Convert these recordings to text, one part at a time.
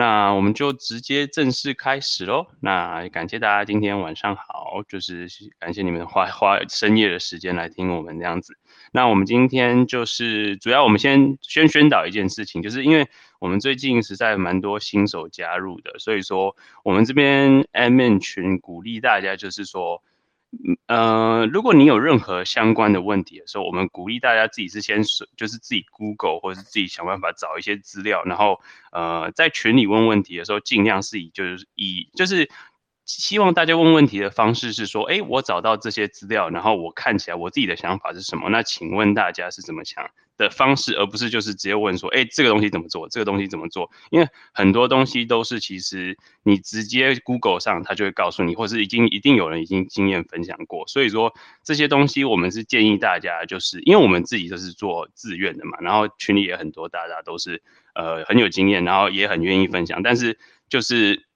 那我们就直接正式开始喽。那感谢大家今天晚上好，就是感谢你们花花深夜的时间来听我们这样子。那我们今天就是主要我们先先宣导一件事情，就是因为我们最近实在蛮多新手加入的，所以说我们这边 M N 群鼓励大家就是说。呃，如果你有任何相关的问题的时候，我们鼓励大家自己是先就是自己 Google 或是自己想办法找一些资料，然后呃在群里问问题的时候，尽量是以就是以就是希望大家问问题的方式是说，哎，我找到这些资料，然后我看起来我自己的想法是什么？那请问大家是怎么想？的方式，而不是就是直接问说，哎，这个东西怎么做？这个东西怎么做？因为很多东西都是其实你直接 Google 上，他就会告诉你，或是已经一定有人已经经验分享过。所以说这些东西，我们是建议大家，就是因为我们自己就是做自愿的嘛，然后群里也很多，大家都是呃很有经验，然后也很愿意分享。但是就是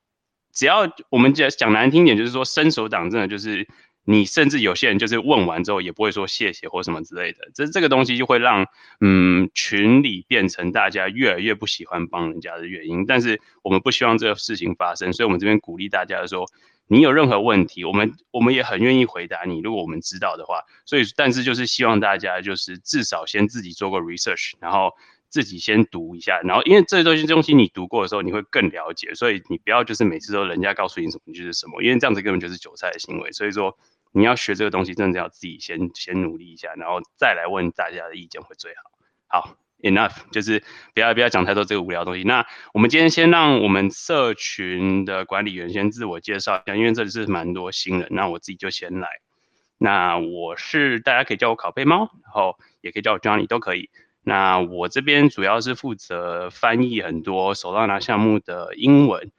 只要我们讲讲难听点，就是说伸手党真的就是。你甚至有些人就是问完之后也不会说谢谢或什么之类的，这这个东西就会让嗯群里变成大家越来越不喜欢帮人家的原因。但是我们不希望这个事情发生，所以我们这边鼓励大家说，你有任何问题，我们我们也很愿意回答你。如果我们知道的话，所以但是就是希望大家就是至少先自己做个 research，然后自己先读一下，然后因为这些东西东西你读过的时候你会更了解，所以你不要就是每次都人家告诉你什么就是什么，因为这样子根本就是韭菜的行为。所以说。你要学这个东西，真的要自己先先努力一下，然后再来问大家的意见会最好。好，enough，就是不要不要讲太多这个无聊东西。那我们今天先让我们社群的管理员先自我介绍一下，因为这里是蛮多新人，那我自己就先来。那我是大家可以叫我拷贝猫，然后也可以叫我 Johnny 都可以。那我这边主要是负责翻译很多手到拿项目的英文，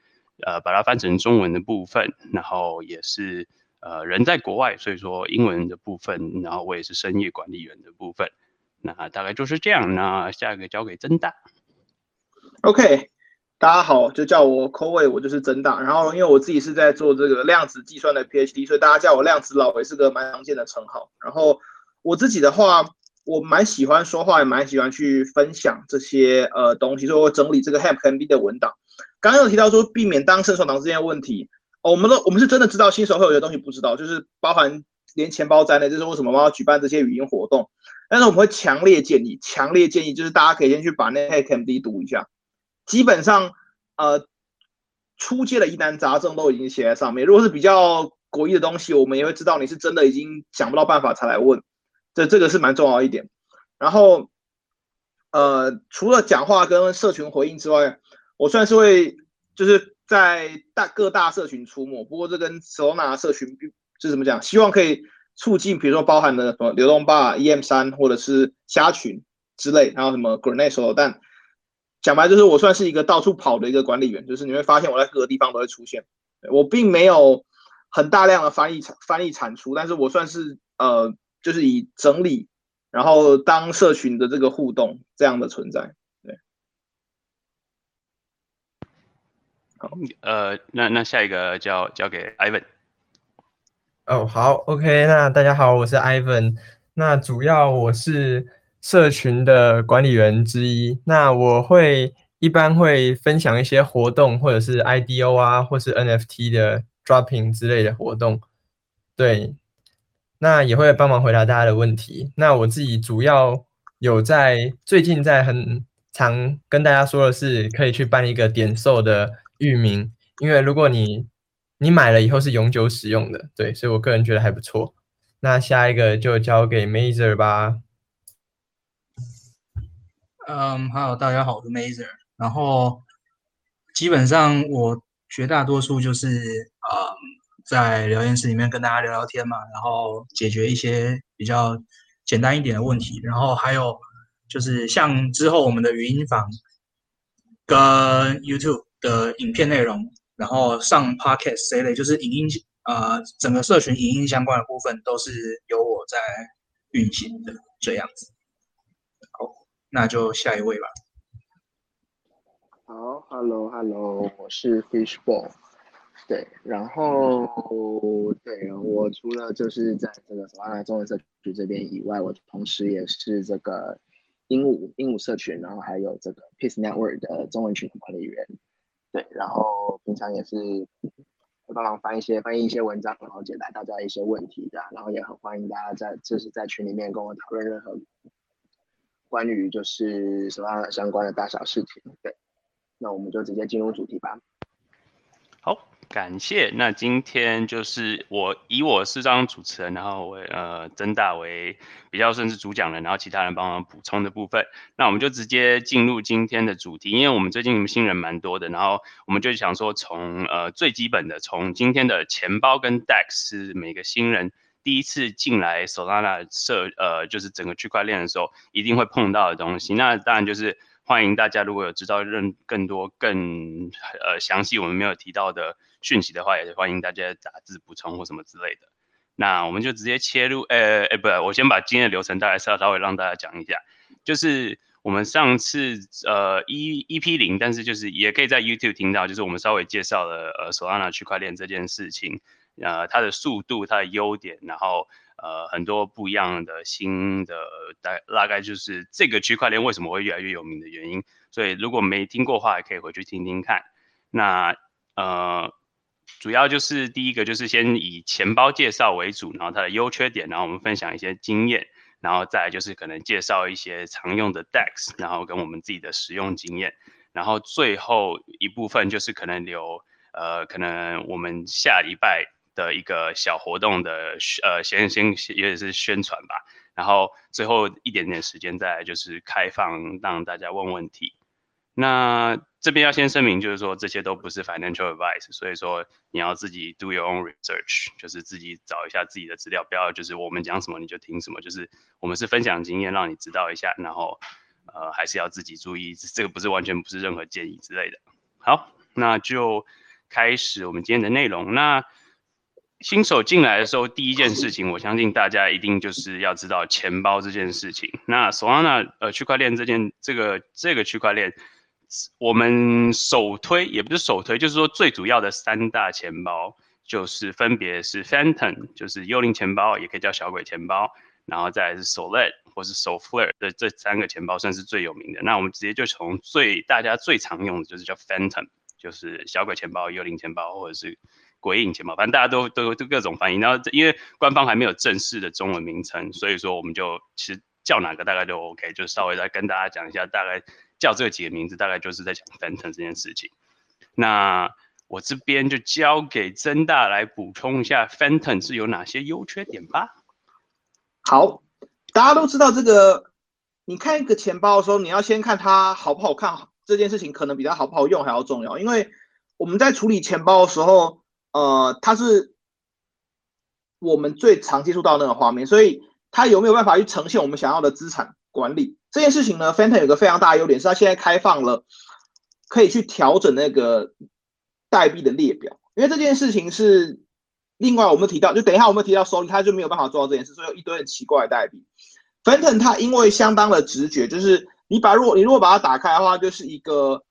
呃，把它翻成中文的部分，然后也是。呃，人在国外，所以说英文的部分，然后我也是深夜管理员的部分，那大概就是这样。那下一个交给曾大。OK，大家好，就叫我 c o w a y 我就是曾大。然后因为我自己是在做这个量子计算的 PhD，所以大家叫我量子老也是个蛮常见的称号。然后我自己的话，我蛮喜欢说话，也蛮喜欢去分享这些呃东西，所以我整理这个 h a p MB 的文档。刚刚有提到说避免当生手党之间的问题。哦我们都我们是真的知道新手会有些东西不知道，就是包含连钱包在内，这是为什么我们要举办这些语音活动。但是我们会强烈建议，强烈建议就是大家可以先去把那 HackMD 读一下。基本上，呃，初阶的疑难杂症都已经写在上面。如果是比较诡异的东西，我们也会知道你是真的已经想不到办法才来问。这这个是蛮重要一点。然后，呃，除了讲话跟社群回应之外，我算是会就是。在大各大社群出没，不过这跟 Sona 社群是怎么讲？希望可以促进，比如说包含的什么流动吧、EM 三或者是虾群之类，然后什么 Grenade 手榴弹。讲白就是我算是一个到处跑的一个管理员，就是你会发现我在各个地方都会出现。我并没有很大量的翻译产翻译产出，但是我算是呃，就是以整理，然后当社群的这个互动这样的存在。对，好呃，那那下一个交交给 Ivan。哦，好，OK，那大家好，我是 Ivan。那主要我是社群的管理员之一。那我会一般会分享一些活动，或者是 IDO 啊，或是 NFT 的 dropping 之类的活动。对，那也会帮忙回答大家的问题。那我自己主要有在最近在很常跟大家说的是，可以去办一个点售的。域名，因为如果你你买了以后是永久使用的，对，所以我个人觉得还不错。那下一个就交给 Mazer 吧。嗯，Hello，大家好，我是 Mazer。然后基本上我绝大多数就是嗯，在聊天室里面跟大家聊聊天嘛，然后解决一些比较简单一点的问题。然后还有就是像之后我们的语音房跟 YouTube。的影片内容，然后上 podcast 这类，就是影音呃整个社群影音相关的部分，都是由我在运行的这样子。好，那就下一位吧。好，Hello Hello，我是 Fishball。对，然后对我除了就是在这个 Solana 中文社区这边以外，我同时也是这个鹦鹉鹦鹉社群，然后还有这个 Peace Network 的中文群管理员。对，然后平常也是会帮忙翻一些翻译一些文章，然后解答大家一些问题的，然后也很欢迎大家在就是在群里面跟我讨论任何关于就是什么相关的大小事情。对，那我们就直接进入主题吧。好。感谢。那今天就是我以我是当主持人，然后我呃曾大为比较算是主讲人，然后其他人帮忙补充的部分。那我们就直接进入今天的主题，因为我们最近新人蛮多的，然后我们就想说从呃最基本的，从今天的钱包跟 DEX 是每个新人第一次进来 Solana 设呃就是整个区块链的时候一定会碰到的东西。那当然就是欢迎大家如果有知道任更多更呃详细我们没有提到的。讯息的话，也是欢迎大家打字补充或什么之类的。那我们就直接切入，呃，哎，不，我先把今天的流程大概稍稍微让大家讲一下。就是我们上次呃一一 P 零，但是就是也可以在 YouTube 听到，就是我们稍微介绍了呃 Solana 区块链这件事情，呃，它的速度、它的优点，然后呃很多不一样的新的大大概就是这个区块链为什么会越来越有名的原因。所以如果没听过话，也可以回去听听看。那呃。主要就是第一个就是先以钱包介绍为主，然后它的优缺点，然后我们分享一些经验，然后再就是可能介绍一些常用的 DEX，然后跟我们自己的使用经验，然后最后一部分就是可能留呃可能我们下礼拜的一个小活动的呃先先也是宣传吧，然后最后一点点时间再就是开放让大家问问题。那这边要先声明，就是说这些都不是 financial advice，所以说你要自己 do your own research，就是自己找一下自己的资料，不要就是我们讲什么你就听什么，就是我们是分享经验，让你知道一下，然后呃还是要自己注意，这个不是完全不是任何建议之类的。好，那就开始我们今天的内容。那新手进来的时候，第一件事情，我相信大家一定就是要知道钱包这件事情。那 Solana 呃区块链这件这个这个区块链。我们首推也不是首推，就是说最主要的三大钱包，就是分别是 Phantom，就是幽灵钱包，也可以叫小鬼钱包，然后再是 Solid 或是 Soflare 的这三个钱包算是最有名的。那我们直接就从最大家最常用的就是叫 Phantom，就是小鬼钱包、幽灵钱包或者是鬼影钱包，反正大家都都都各种翻译。然后因为官方还没有正式的中文名称，所以说我们就其实叫哪个大概都 OK，就稍微再跟大家讲一下大概。叫这几个名字，大概就是在讲 Phantom 这件事情。那我这边就交给曾大来补充一下 Phantom 是有哪些优缺点吧。好，大家都知道这个，你看一个钱包的时候，你要先看它好不好看，这件事情可能比它好不好用还要重要。因为我们在处理钱包的时候，呃，它是我们最常接触到那个画面，所以它有没有办法去呈现我们想要的资产管理？这件事情呢，Phantom 有个非常大的优点是它现在开放了，可以去调整那个代币的列表。因为这件事情是另外我们提到，就等一下我们提到收益，它就没有办法做到这件事，所以有一堆很奇怪的代币。Phantom 它因为相当的直觉，就是你把如果你如果把它打开的话，就是一个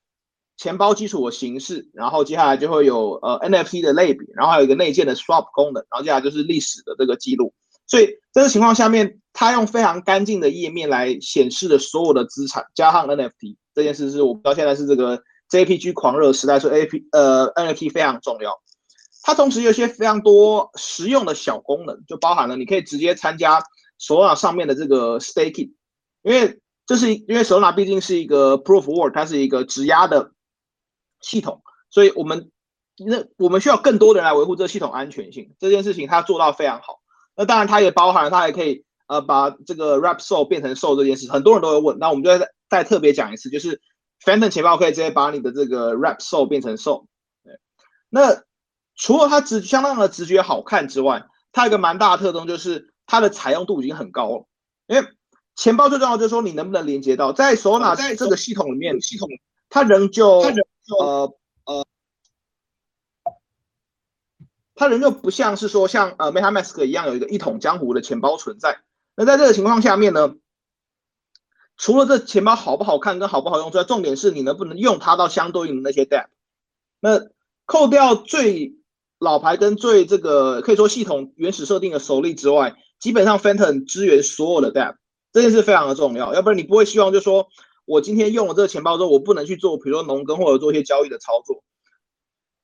钱包基础的形式，然后接下来就会有呃 NFT 的类别，然后还有一个内建的 Swap 功能，然后接下来就是历史的这个记录。所以这个情况下面。它用非常干净的页面来显示的所有的资产，加上 NFT 这件事，是我到现在是这个 JPG 狂热时代，说 A P 呃 NFT 非常重要。它同时有一些非常多实用的小功能，就包含了你可以直接参加手拿上面的这个 Staking，因为这是因为手拿毕竟是一个 Proof Work，它是一个质押的系统，所以我们那我们需要更多的人来维护这个系统安全性。这件事情它做到非常好。那当然，它也包含了它还可以。呃，把这个 Rap Soul 变成 Soul 这件事，很多人都会问。那我们就再再特别讲一次，就是 Phantom 钱包可以直接把你的这个 Rap Soul 变成 Soul。对，那除了它直相当的直觉好看之外，它有一个蛮大的特征，就是它的采用度已经很高了。因为钱包最重要就是说你能不能连接到，在 Solana 在这个系统里面，系统它仍旧呃呃，它仍旧不像是说像呃 MetaMask 一样有一个一统江湖的钱包存在。那在这个情况下面呢，除了这钱包好不好看跟好不好用之外，重点是你能不能用它到相对应的那些 DApp。那扣掉最老牌跟最这个可以说系统原始设定的首例之外，基本上 Phantom 支援所有的 DApp，这件事非常的重要。要不然你不会希望就说我今天用了这个钱包之后，我不能去做，比如说农耕或者做一些交易的操作。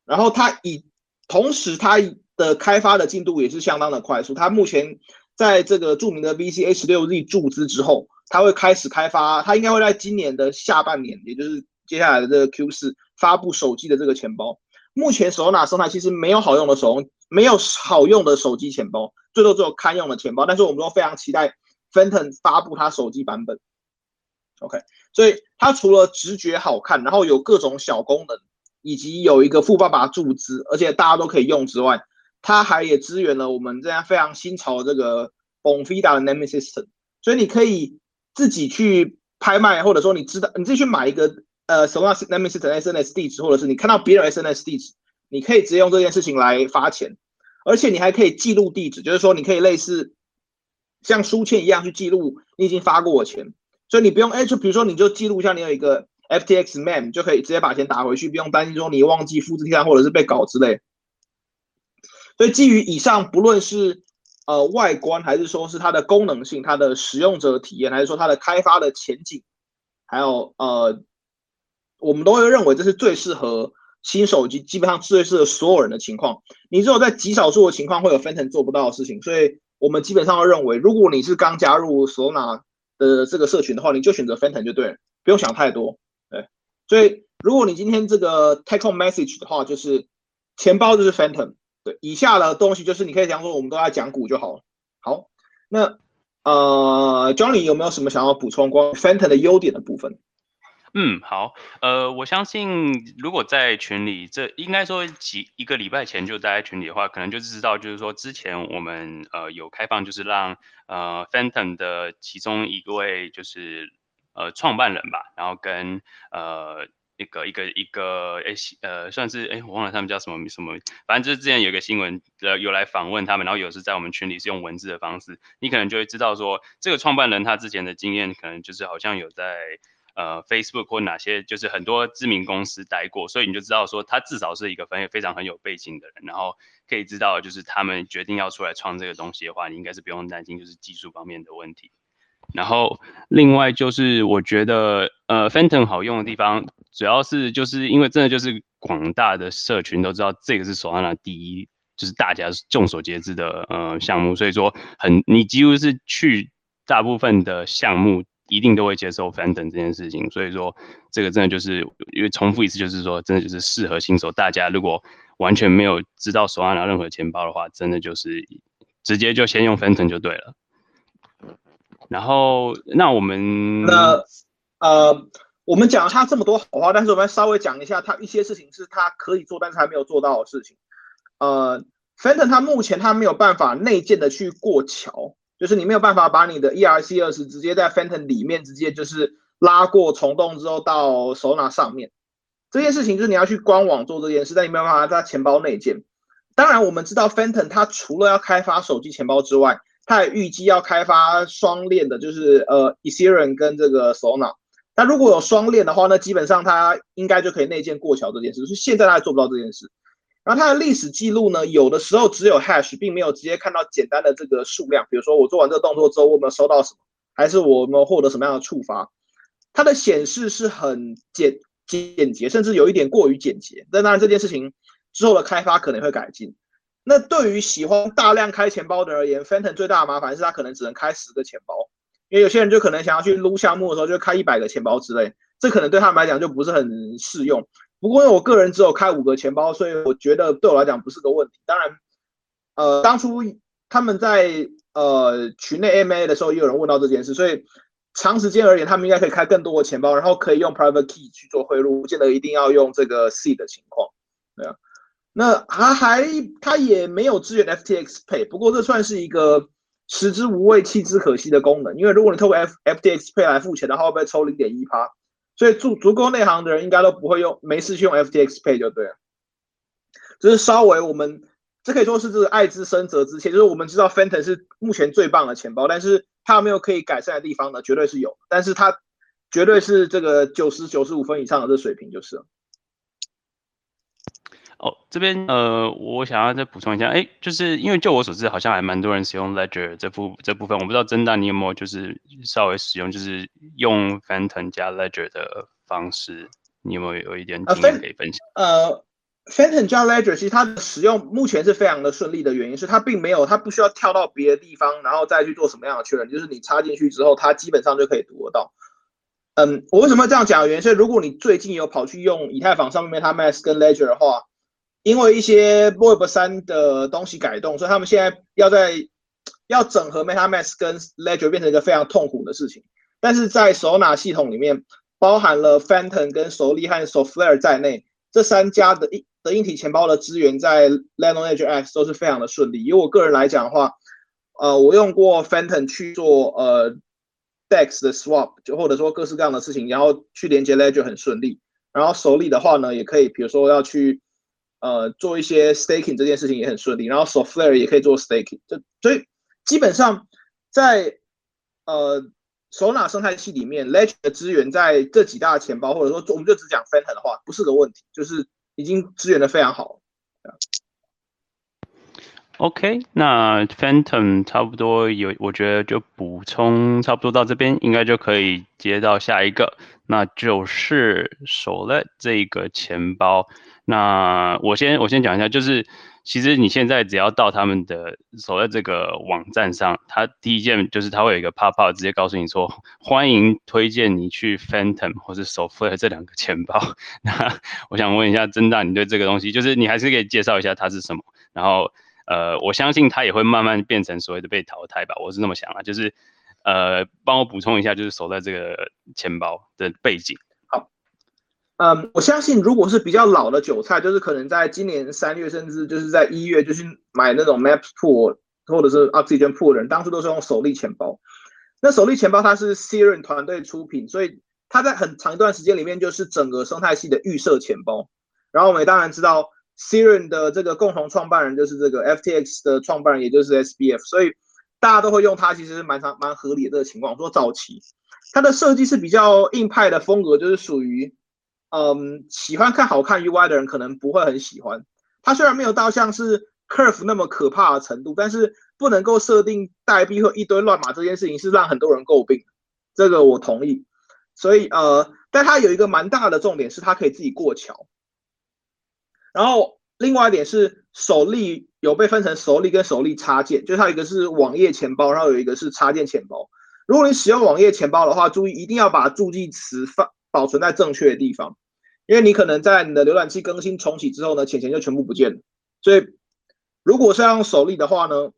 然后它以同时它的开发的进度也是相当的快速。它目前在这个著名的 VCH 六 Z 注资之后，它会开始开发，它应该会在今年的下半年，也就是接下来的这个 Q 四发布手机的这个钱包。目前手拿生态其实没有好用的手，没有好用的手机钱包，最多只有堪用的钱包。但是我们都非常期待 Phantom 发布它手机版本。OK，所以它除了直觉好看，然后有各种小功能，以及有一个富爸爸注资，而且大家都可以用之外，它还也支援了我们这样非常新潮的这个 Bonfida 的 Naming System。所以你可以自己去拍卖，或者说你知道你自己去买一个呃什么 Naming System SNS 地址，或者是你看到别人 SNS 地址，你可以直接用这件事情来发钱，而且你还可以记录地址，就是说你可以类似像书签一样去记录你已经发过我钱。所以你不用哎，就比如说你就记录一下，你有一个 FTX mem 就可以直接把钱打回去，不用担心说你忘记复制贴上或者是被搞之类。所以基于以上，不论是呃外观，还是说是它的功能性、它的使用者体验，还是说它的开发的前景，还有呃，我们都会认为这是最适合新手机，基本上最适合所有人的情况。你只有在极少数的情况会有 Phantom 做不到的事情，所以我们基本上会认为，如果你是刚加入 Solana。的这个社群的话，你就选择 Phantom 就对了，不用想太多。对，所以如果你今天这个 Take Home Message 的话，就是钱包就是 Phantom。对，以下的东西就是你可以讲说，我们都在讲股就好了。好，那呃，Johnny 有没有什么想要补充关于 Phantom 的优点的部分？嗯，好，呃，我相信如果在群里，这应该说几一个礼拜前就待在群里的话，可能就知道，就是说之前我们呃有开放，就是让呃 Phantom 的其中一位就是呃创办人吧，然后跟呃一个一个一个诶呃算是诶我忘了他们叫什么什么，反正就是之前有一个新闻呃有来访问他们，然后有时在我们群里是用文字的方式，你可能就会知道说这个创办人他之前的经验可能就是好像有在。呃，Facebook 或哪些就是很多知名公司待过，所以你就知道说他至少是一个非非常很有背景的人，然后可以知道就是他们决定要出来创这个东西的话，你应该是不用担心就是技术方面的问题。然后另外就是我觉得呃，Phantom 好用的地方，主要是就是因为真的就是广大的社群都知道这个是手上的第一，就是大家众所皆知的呃项目，所以说很你几乎是去大部分的项目。一定都会接受 Phantom 这件事情，所以说这个真的就是因为重复一次，就是说真的就是适合新手。大家如果完全没有知道手上拿任何钱包的话，真的就是直接就先用 Phantom 就对了。然后那我们那呃，我们讲了他这么多好话，但是我们稍微讲一下他一些事情是他可以做，但是还没有做到的事情。呃，Phantom 它目前它没有办法内建的去过桥。就是你没有办法把你的 ERC 二十直接在 Phantom 里面直接就是拉过虫洞之后到手拿上面，这件事情就是你要去官网做这件事，但你没有办法在钱包内建。当然，我们知道 Phantom 它除了要开发手机钱包之外，它也预计要开发双链的，就是呃 Ethereum 跟这个 s o n a。那如果有双链的话，那基本上它应该就可以内建过桥这件事，是现在它还做不到这件事。然后它的历史记录呢，有的时候只有 hash，并没有直接看到简单的这个数量。比如说我做完这个动作之后，我有没有收到什么，还是我有没有获得什么样的触发？它的显示是很简简洁，甚至有一点过于简洁。但当然这件事情之后的开发可能会改进。那对于喜欢大量开钱包的而言，Phantom 最大的麻烦是它可能只能开十个钱包，因为有些人就可能想要去撸项目的时候就开一百个钱包之类，这可能对他们来讲就不是很适用。不过因为我个人只有开五个钱包，所以我觉得对我来讲不是个问题。当然，呃，当初他们在呃群内 MA 的时候，也有人问到这件事，所以长时间而言，他们应该可以开更多的钱包，然后可以用 Private Key 去做汇入，不见得一定要用这个 C 的情况。对啊，那还还他也没有支援 FTX Pay，不过这算是一个食之无味弃之可惜的功能，因为如果你透过 F FTX Pay 来付钱的话，会被抽零点一趴。所以足足够内行的人应该都不会用，没事去用 FTX Pay 就对了。就是稍微我们这可以说是这个爱之深责之切，就是我们知道 Phantom 是目前最棒的钱包，但是它有没有可以改善的地方呢？绝对是有，但是它绝对是这个九十九十五分以上的这水平就是了。哦，这边呃，我想要再补充一下，哎，就是因为就我所知，好像还蛮多人使用 Ledger 这部这部分，我不知道真大你有没有就是稍微使用，就是用 Phantom 加 Ledger 的方式，你有没有有一点经验可以分享？呃 Phantom 加 Ledger 其实它的使用目前是非常的顺利的原因是它并没有它不需要跳到别的地方，然后再去做什么样的确认，就是你插进去之后，它基本上就可以读得到。嗯，我为什么这样讲？原因是如果你最近有跑去用以太坊上面 MetaMask 跟 Ledger 的话，因为一些 Web 三的东西改动，所以他们现在要在要整合 MetaMask 跟 Ledger 变成一个非常痛苦的事情。但是在手拿系统里面，包含了 Phantom 跟 Soli 和 Solflare 在内，这三家的硬的硬体钱包的资源在 Ledger X 都是非常的顺利。以我个人来讲的话，呃，我用过 Phantom 去做呃 Dex 的 Swap，就或者说各式各样的事情，然后去连接 Ledger 很顺利。然后手里的话呢，也可以，比如说要去呃做一些 Staking 这件事情也很顺利。然后 Solflare 也可以做 Staking，就所以基本上在呃。首纳生态系里面，Ledger 的资源在这几大钱包，或者说我们就只讲 Phantom 的话，不是个问题，就是已经支援的非常好。OK，那 Phantom 差不多有，我觉得就补充差不多到这边，应该就可以接到下一个，那就是首勒这个钱包。那我先我先讲一下，就是。其实你现在只要到他们的所在这个网站上，他第一件就是他会有一个 pop up，直接告诉你说欢迎推荐你去 Phantom 或是 s o f l a r 这两个钱包。那我想问一下，曾大，你对这个东西，就是你还是可以介绍一下它是什么？然后呃，我相信它也会慢慢变成所谓的被淘汰吧，我是那么想啊。就是呃，帮我补充一下，就是守在这个钱包的背景。嗯，我相信如果是比较老的韭菜，就是可能在今年三月，甚至就是在一月，就是买那种 Maps Pool 或者是 Oxygen Pool 的人，当初都是用手力钱包。那手力钱包它是 Siren 团队出品，所以它在很长一段时间里面就是整个生态系的预设钱包。然后我们也当然知道 Siren 的这个共同创办人就是这个 FTX 的创办人，也就是 SBF，所以大家都会用它，其实蛮长蛮合理的这个情况。说早期它的设计是比较硬派的风格，就是属于。嗯，喜欢看好看 UI 的人可能不会很喜欢。它虽然没有到像是 Curve 那么可怕的程度，但是不能够设定代币或一堆乱码这件事情是让很多人诟病。这个我同意。所以呃，但它有一个蛮大的重点是它可以自己过桥。然后另外一点是手力有被分成手力跟手力插件，就是它一个是网页钱包，然后有一个是插件钱包。如果你使用网页钱包的话，注意一定要把助记词放。保存在正确的地方，因为你可能在你的浏览器更新重启之后呢，钱钱就全部不见了。所以，如果是要用手力的话呢，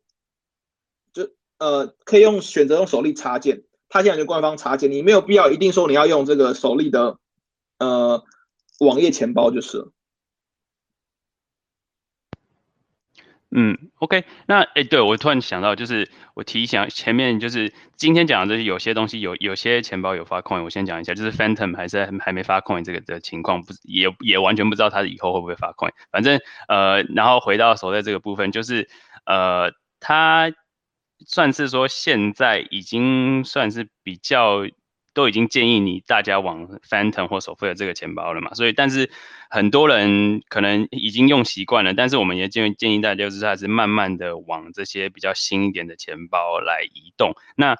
就呃可以用选择用手力插件，它现在就官方插件，你没有必要一定说你要用这个手力的呃网页钱包就是。嗯，OK，那哎，对我突然想到，就是我提醒前面就是今天讲的，这些有些东西有有些钱包有发 coin，我先讲一下，就是 Phantom 还是还没发 coin 这个的情况，不也也完全不知道它以后会不会发 coin。反正呃，然后回到所在这个部分，就是呃，它算是说现在已经算是比较。都已经建议你大家往 Phantom 或首付的这个钱包了嘛，所以但是很多人可能已经用习惯了，但是我们也建建议大家就是还是慢慢的往这些比较新一点的钱包来移动。那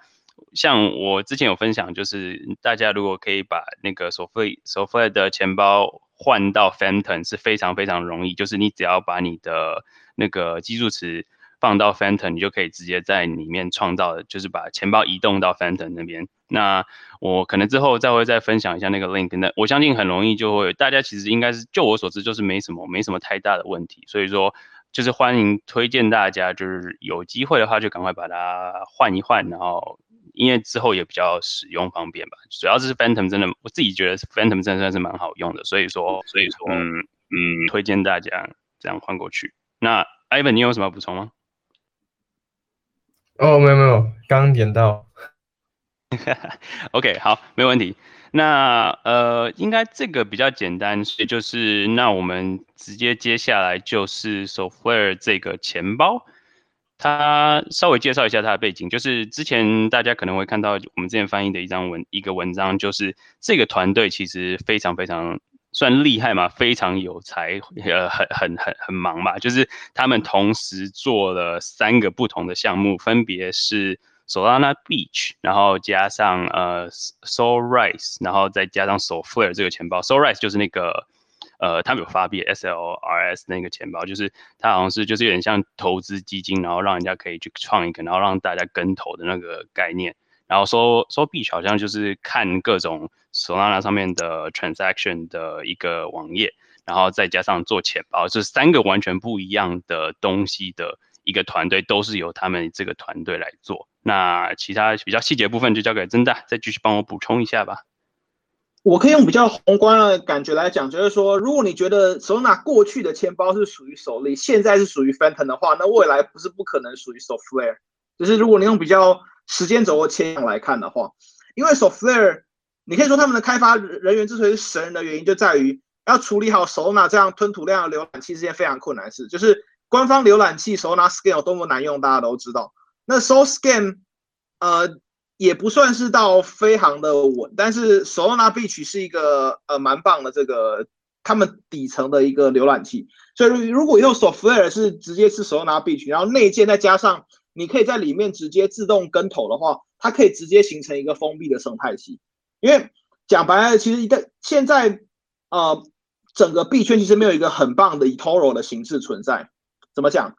像我之前有分享，就是大家如果可以把那个首付首付的钱包换到 Phantom 是非常非常容易，就是你只要把你的那个基数词。放到 Phantom，你就可以直接在里面创造，就是把钱包移动到 Phantom 那边。那我可能之后再会再分享一下那个 link。那我相信很容易就会，大家其实应该是就我所知就是没什么没什么太大的问题。所以说就是欢迎推荐大家，就是有机会的话就赶快把它换一换，然后因为之后也比较使用方便吧。主要是 Phantom 真的，我自己觉得 Phantom 真的算是蛮好用的。所以说，所以说，嗯嗯，推荐大家这样换过去。那 Ivan，你有什么补充吗？哦，没有没有，刚刚点到。OK，好，没问题。那呃，应该这个比较简单，所以就是那我们直接接下来就是 Software 这个钱包，它稍微介绍一下它的背景，就是之前大家可能会看到我们之前翻译的一张文一个文章，就是这个团队其实非常非常。算厉害嘛？非常有才，呃，很很很很忙吧？就是他们同时做了三个不同的项目，分别是 Solana Beach，然后加上呃 Sol Rise，然后再加上 Sol Flare 这个钱包。Sol Rise 就是那个呃，他们有发币 SLRS 那个钱包，就是它好像是就是有点像投资基金，然后让人家可以去创一个，然后让大家跟投的那个概念。然后 So So Beach 好像就是看各种 Solana 上面的 transaction 的一个网页，然后再加上做钱包，这三个完全不一样的东西的一个团队，都是由他们这个团队来做。那其他比较细节部分就交给真大，再继续帮我补充一下吧。我可以用比较宏观的感觉来讲，就是说，如果你觉得手拿过去的钱包是属于首例，现在是属于 Phantom 的话，那未来不是不可能属于 Software。就是如果你用比较时间轴或切向来看的话，因为 Software，你可以说他们的开发人员之所以是神人的原因，就在于要处理好手拿这样吞吐量的浏览器是件非常困难事。就是官方浏览器手拿 Scan 有多么难用，大家都知道。那 Sol Scan，呃，也不算是到非常的稳，但是 Solana Beach 是一个呃蛮棒的这个他们底层的一个浏览器。所以如果用 Software 是直接是 Solana Beach，然后内建再加上你可以在里面直接自动跟投的话，它可以直接形成一个封闭的生态系。因为讲白了，其实一个现在呃整个币圈其实没有一个很棒的 eToro 的形式存在。怎么讲？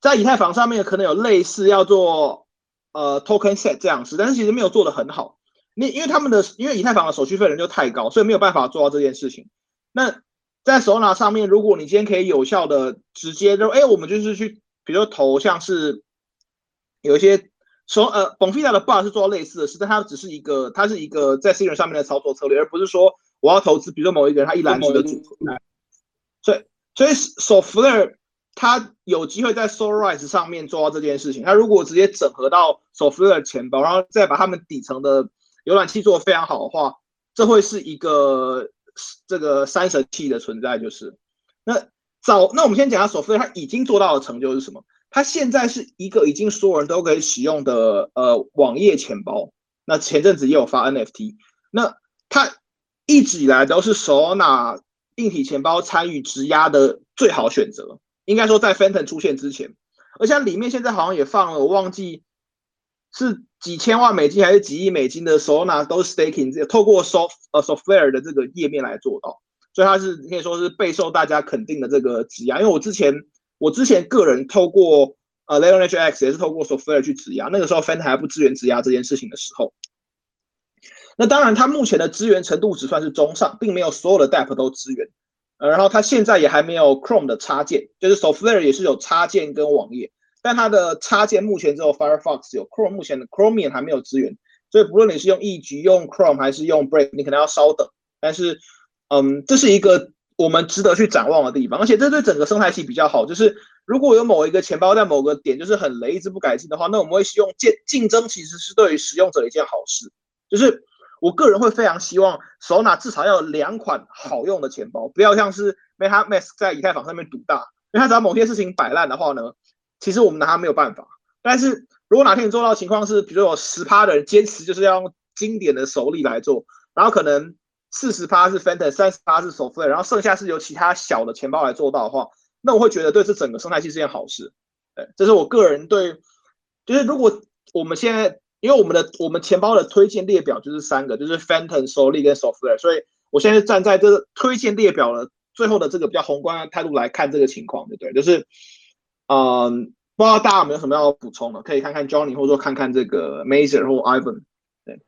在以太坊上面可能有类似要做呃 token set 这样子，但是其实没有做的很好。你因为他们的因为以太坊的手续费人就太高，所以没有办法做到这件事情。那在手拿上面，如果你今天可以有效的直接就哎，我们就是去，比如说投像是。有一些说呃 b o n f i a 的 bar 是做到类似的事，但它只是一个，它是一个在 C 轮上面的操作策略，而不是说我要投资，比如说某一个人他一篮子的组合。所以，所以 Software 它有机会在 Solrise 上面做到这件事情。它如果直接整合到 Software 钱包，然后再把他们底层的浏览器做得非常好的话，这会是一个这个三神器的存在。就是那早，那我们先讲下 sofari 它已经做到的成就是什么？它现在是一个已经所有人都可以使用的呃网页钱包。那前阵子也有发 NFT。那它一直以来都是 Solana 硬体钱包参与质押的最好选择。应该说在 Phantom 出现之前，而且里面现在好像也放了，我忘记是几千万美金还是几亿美金的 Solana 都是 staking，透过 soft 呃 software 的这个页面来做到。所以它是可以说是备受大家肯定的这个质押。因为我之前。我之前个人透过呃 Leon H X 也是透过 Software 去质押，那个时候 Phantom 还不支援质押这件事情的时候，那当然它目前的支援程度只算是中上，并没有所有的 Dap 都支援，然后它现在也还没有 Chrome 的插件，就是 Software 也是有插件跟网页，但它的插件目前只有 Firefox 有，Chrome 目前的 Chromium 还没有支援，所以不论你是用 E G 用 Chrome 还是用 Brave，你可能要稍等，但是嗯，这是一个。我们值得去展望的地方，而且这对整个生态系比较好。就是如果有某一个钱包在某个点就是很雷，一直不改进的话，那我们会希望竞竞争其实是对于使用者一件好事。就是我个人会非常希望手拿至少要有两款好用的钱包，不要像是 MetaMask 在以太坊上面赌大，因为它只要某些事情摆烂的话呢，其实我们拿它没有办法。但是如果哪天你做到情况是，比如说有十趴的人坚持就是要用经典的手力来做，然后可能。四十趴是 Phantom，三十趴是 Software，然后剩下是由其他小的钱包来做到的话，那我会觉得对这整个生态系是件好事。对，这是我个人对，就是如果我们现在，因为我们的我们钱包的推荐列表就是三个，就是 Phantom、Solid 跟 Software，所以我现在站在这个推荐列表的最后的这个比较宏观的态度来看这个情况，对不对？就是，嗯，不知道大家有没有什么要补充的，可以看看 Johnny，或者说看看这个 Mazer 或 Ivan。对，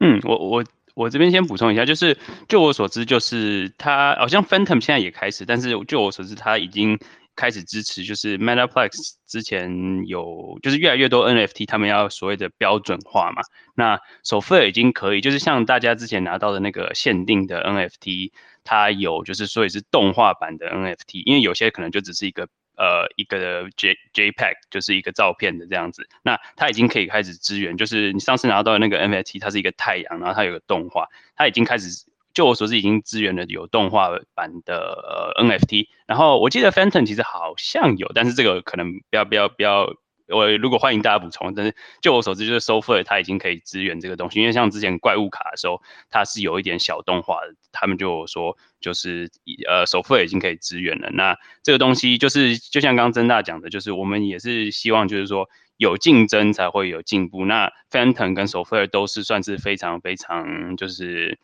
嗯，我我。我这边先补充一下，就是就我所知，就是他好像 Phantom 现在也开始，但是就我所知，他已经开始支持，就是 Metaplex 之前有，就是越来越多 NFT 他们要所谓的标准化嘛。那首付已经可以，就是像大家之前拿到的那个限定的 NFT，它有就是所以是动画版的 NFT，因为有些可能就只是一个。呃，一个 J JPEG 就是一个照片的这样子，那它已经可以开始支援，就是你上次拿到的那个 NFT，它是一个太阳，然后它有个动画，它已经开始，就我所知已经支援了有动画版的呃 NFT，然后我记得 Phantom 其实好像有，但是这个可能不要不要不要。我如果欢迎大家补充，但是就我所知，就是 s o f a 它已经可以支援这个东西，因为像之前怪物卡的时候，它是有一点小动画的，他们就说就是呃 s o f a 已经可以支援了。那这个东西就是就像刚刚曾大讲的，就是我们也是希望就是说有竞争才会有进步。那 Phantom 跟 s o f a 都是算是非常非常就是。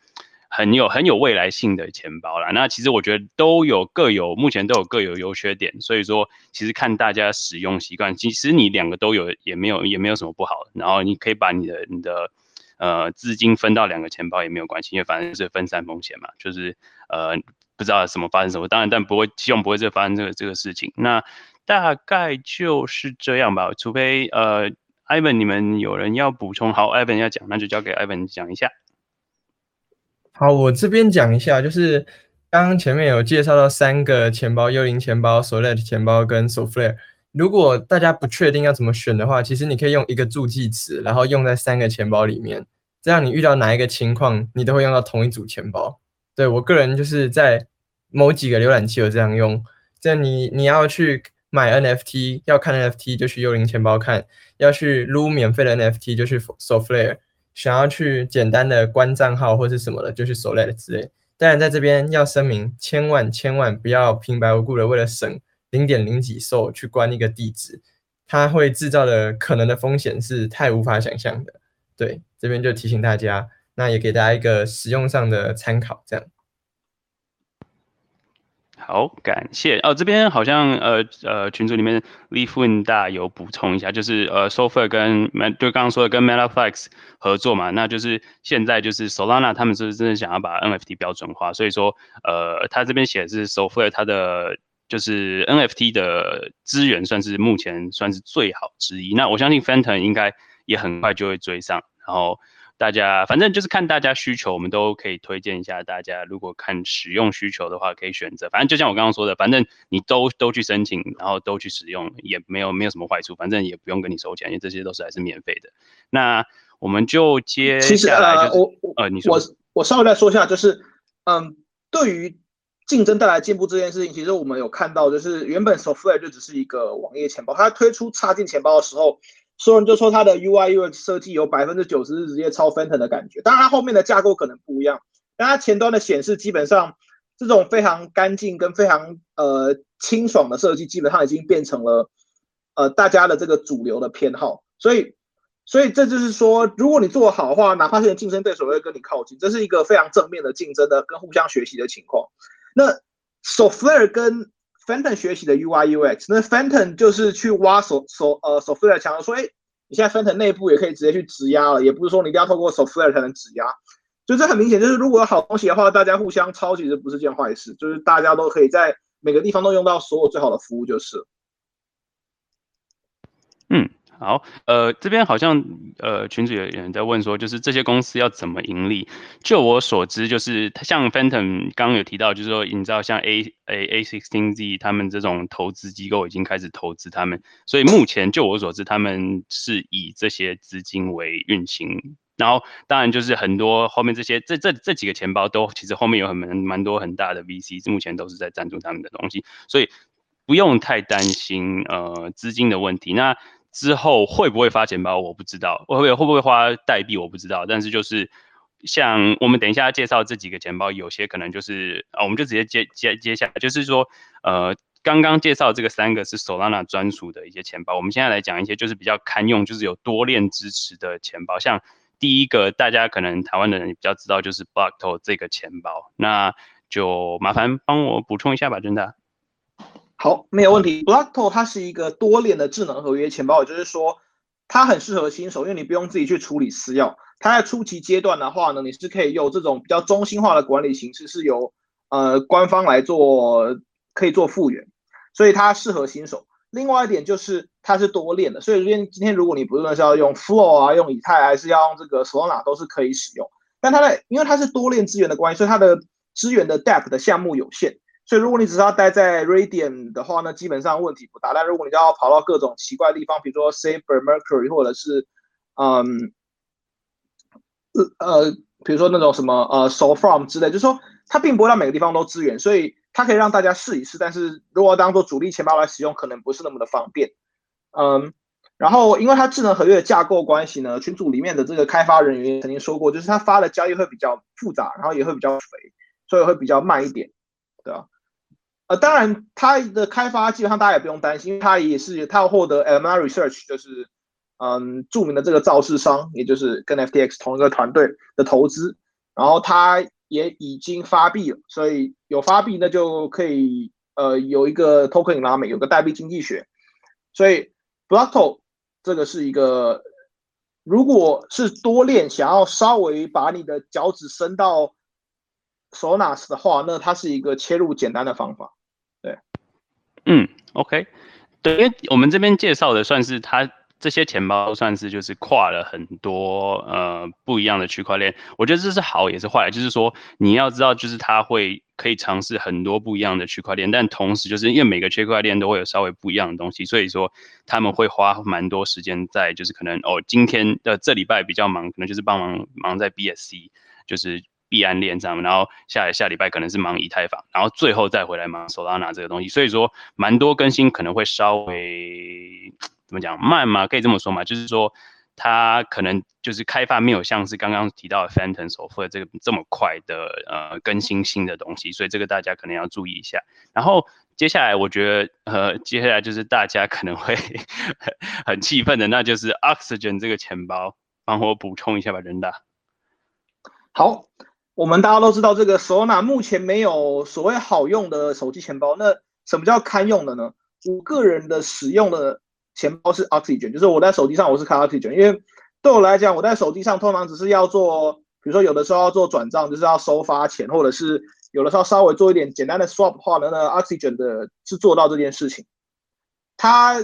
很有很有未来性的钱包啦。那其实我觉得都有各有目前都有各有优缺点，所以说其实看大家使用习惯，其实你两个都有也没有也没有什么不好。然后你可以把你的你的呃资金分到两个钱包也没有关系，因为反正是分散风险嘛，就是呃不知道什么发生什么，当然但不会希望不会再发生这个这个事情。那大概就是这样吧，除非呃。Ivan，你们有人要补充？好，Ivan 要讲，那就交给 Ivan 讲一下。好，我这边讲一下，就是刚刚前面有介绍到三个钱包：幽灵钱包、Solid 钱包跟 Soflare。如果大家不确定要怎么选的话，其实你可以用一个助记词，然后用在三个钱包里面，这样你遇到哪一个情况，你都会用到同一组钱包。对我个人就是在某几个浏览器有这样用，这样你你要去。买 NFT 要看 NFT 就去幽灵钱包看，要去撸免费的 NFT 就去 Soflare，想要去简单的关账号或是什么的就去 s o l e t 之类。当然在这边要声明，千万千万不要平白无故的为了省零点零几 s o 去关一个地址，它会制造的可能的风险是太无法想象的。对，这边就提醒大家，那也给大家一个使用上的参考，这样。好，感谢哦。这边好像呃呃群组里面 Leafwin 大有补充一下，就是呃 Sofa 跟 Man 就刚刚说的跟 Metaflex 合作嘛，那就是现在就是 Solana 他们是真的想要把 NFT 标准化，所以说呃他这边写的是 Sofa 它的就是 NFT 的资源算是目前算是最好之一。那我相信 Phantom 应该也很快就会追上，然后。大家反正就是看大家需求，我们都可以推荐一下。大家如果看使用需求的话，可以选择。反正就像我刚刚说的，反正你都都去申请，然后都去使用，也没有没有什么坏处。反正也不用跟你收钱，因为这些都是还是免费的。那我们就接下来就我呃，你说我我稍微再说一下，就是嗯，对于竞争带来进步这件事情，其实我们有看到，就是原本 Software 就只是一个网页钱包，它推出插进钱包的时候。所有人就说它的 UI UX 设计有百分之九十是直接超 Phantom 的感觉，当然它后面的架构可能不一样，但它前端的显示基本上这种非常干净跟非常呃清爽的设计，基本上已经变成了呃大家的这个主流的偏好。所以，所以这就是说，如果你做好的话，哪怕是竞争对手会跟你靠近，这是一个非常正面的竞争的跟互相学习的情况。那 Software 跟 f e n t o n 学习的 UI UX，那 f e n t o n 就是去挖手手呃 Software 墙，说哎，你现在 Phantom 内部也可以直接去质押了，也不是说你一定要透过 Software 才能质押，就这很明显就是如果有好东西的话，大家互相抄其实不是件坏事，就是大家都可以在每个地方都用到所有最好的服务就是。嗯。好，呃，这边好像呃群主有人在问说，就是这些公司要怎么盈利？就我所知，就是像 Phantom 刚刚有提到，就是说你知道像 A A A sixteen Z 他们这种投资机构已经开始投资他们，所以目前就我所知，他们是以这些资金为运行。然后当然就是很多后面这些这这这几个钱包都其实后面有很蛮蛮多很大的 VC，目前都是在赞助他们的东西，所以不用太担心呃资金的问题。那之后会不会发钱包，我不知道；会不会会不会花代币，我不知道。但是就是像我们等一下介绍这几个钱包，有些可能就是啊，我们就直接接接接下来，就是说呃，刚刚介绍这个三个是 Solana 专属的一些钱包。我们现在来讲一些就是比较堪用，就是有多链支持的钱包。像第一个大家可能台湾的人比较知道，就是 Blockto 这个钱包。那就麻烦帮我补充一下吧，真的。好，没有问题。Blockto 它是一个多链的智能合约钱包，也就是说，它很适合新手，因为你不用自己去处理私钥。它在初期阶段的话呢，你是可以用这种比较中心化的管理形式，是由呃官方来做，可以做复原，所以它适合新手。另外一点就是它是多链的，所以今天今天如果你不论是要用 Flow 啊，用以太，还是要用这个 Solana，都是可以使用。但它的因为它是多链资源的关系，所以它的资源的 Depth 的项目有限。所以，如果你只是要待在 Radiant 的话呢，基本上问题不大。但如果你要跑到各种奇怪的地方，比如说 Saber Mercury，或者是嗯呃，比如说那种什么呃 So From 之类，就是说它并不会让每个地方都支援，所以它可以让大家试一试。但是如果当做主力钱包来使用，可能不是那么的方便。嗯，然后因为它智能合约的架构关系呢，群组里面的这个开发人员曾经说过，就是它发的交易会比较复杂，然后也会比较肥，所以会比较慢一点，对吧？当然，它的开发基本上大家也不用担心，因为它也是它要获得 m r Research，就是嗯著名的这个造势商，也就是跟 FTX 同一个团队的投资，然后它也已经发币了，所以有发币那就可以呃有一个 token 拉美，有个代币经济学，所以 Blockto 这个是一个，如果是多链想要稍微把你的脚趾伸到 Sonas 的话，那它是一个切入简单的方法。嗯，OK，对，因为我们这边介绍的算是它。这些钱包算是就是跨了很多呃不一样的区块链，我觉得这是好也是坏，就是说你要知道，就是它会可以尝试很多不一样的区块链，但同时就是因为每个区块链都会有稍微不一样的东西，所以说他们会花蛮多时间在就是可能哦今天的这礼拜比较忙，可能就是帮忙忙在 BSC 就是币安链上，然后下下礼拜可能是忙以太坊，然后最后再回来忙 Solana 这个东西，所以说蛮多更新可能会稍微。怎么讲慢嘛？可以这么说嘛，就是说它可能就是开发没有像是刚刚提到的 Phantom 首付的这个这么快的呃更新新的东西，所以这个大家可能要注意一下。然后接下来我觉得呃接下来就是大家可能会 很气愤的，那就是 Oxygen 这个钱包，帮我补充一下吧，人大。好，我们大家都知道这个 Solana 目前没有所谓好用的手机钱包，那什么叫堪用的呢？我个人的使用的。钱包是 Oxygen，就是我在手机上我是开 Oxygen，因为对我来讲，我在手机上通常只是要做，比如说有的时候要做转账，就是要收发钱，或者是有的时候稍微做一点简单的 swap 的话呢，那 Oxygen 的是做到这件事情。它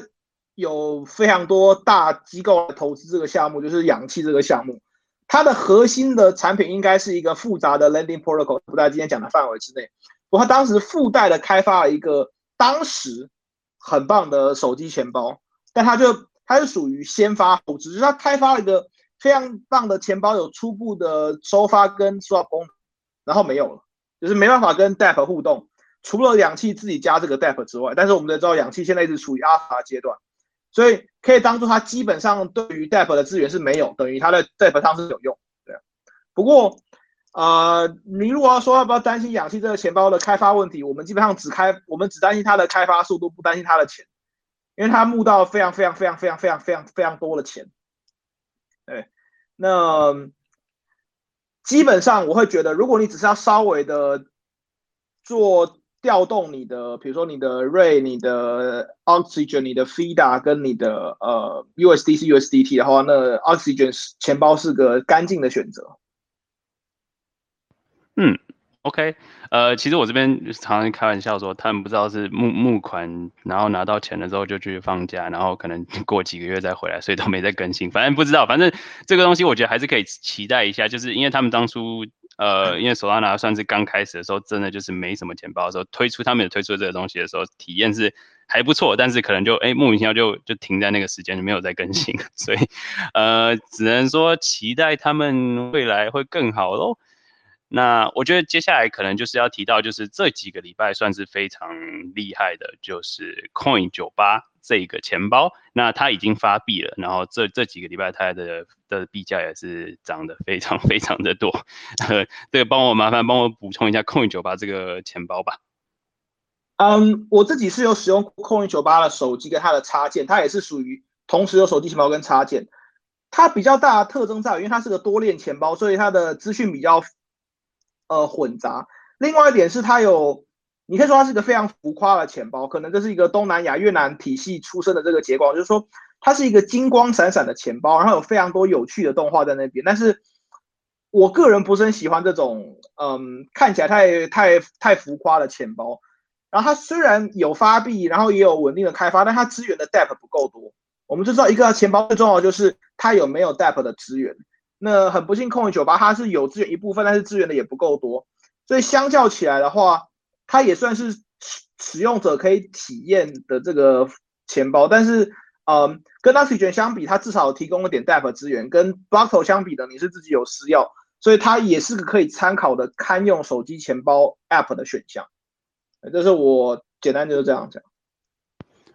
有非常多大机构投资这个项目，就是氧气这个项目。它的核心的产品应该是一个复杂的 Lending Protocol，不在今天讲的范围之内。不过当时附带的开发了一个当时很棒的手机钱包。但它就它是属于先发后支，就是它开发了一个非常棒的钱包，有初步的收发跟 swap 功，然后没有了，就是没办法跟 DApp 互动，除了氧气自己加这个 DApp 之外，但是我们都知道氧气现在一直处于 alpha 阶段，所以可以当做它基本上对于 DApp 的资源是没有，等于它的 DApp 上是有用，对。不过，呃，你如果要说要不要担心氧气这个钱包的开发问题，我们基本上只开，我们只担心它的开发速度，不担心它的钱。因为它募到非常非常非常非常非常非常非常多的钱，对，那基本上我会觉得，如果你只是要稍微的做调动你的，比如说你的 Ray、你的 Oxygen、你的 FIDA 跟你的呃 USDC、USDT 的话，那 Oxygen 钱包是个干净的选择。嗯。OK，呃，其实我这边常常开玩笑说，他们不知道是募募款，然后拿到钱了之后就去放假，然后可能过几个月再回来，所以都没再更新。反正不知道，反正这个东西我觉得还是可以期待一下，就是因为他们当初，呃，因为索拉拿算是刚开始的时候，真的就是没什么钱包的时候，推出他们也推出这个东西的时候，体验是还不错，但是可能就哎莫名其妙就就停在那个时间，就没有再更新，所以呃，只能说期待他们未来会更好喽。那我觉得接下来可能就是要提到，就是这几个礼拜算是非常厉害的，就是 Coin 九八这个钱包，那它已经发币了，然后这这几个礼拜它的的币价也是涨得非常非常的多。这个帮我麻烦帮我补充一下 Coin 九八这个钱包吧。嗯，我自己是有使用 Coin 九八的手机跟它的插件，它也是属于同时有手机钱包跟插件。它比较大的特征在于，因为它是个多链钱包，所以它的资讯比较。呃，混杂。另外一点是，它有，你可以说它是一个非常浮夸的钱包，可能这是一个东南亚越南体系出身的这个结构，就是说它是一个金光闪闪的钱包，然后有非常多有趣的动画在那边。但是我个人不是很喜欢这种，嗯，看起来太太太浮夸的钱包。然后它虽然有发币，然后也有稳定的开发，但它资源的 DApp 不够多。我们就知道一个钱包最重要的就是它有没有 DApp 的资源。那很不幸，Coin 九八它是有资源一部分，但是资源的也不够多，所以相较起来的话，它也算是使用者可以体验的这个钱包。但是，嗯，跟 Oxygen 相比，它至少提供了点 DAP 资源；跟 Blockto 相比的，你是自己有私钥，所以它也是个可以参考的堪用手机钱包 App 的选项。这是我简单就是这样讲。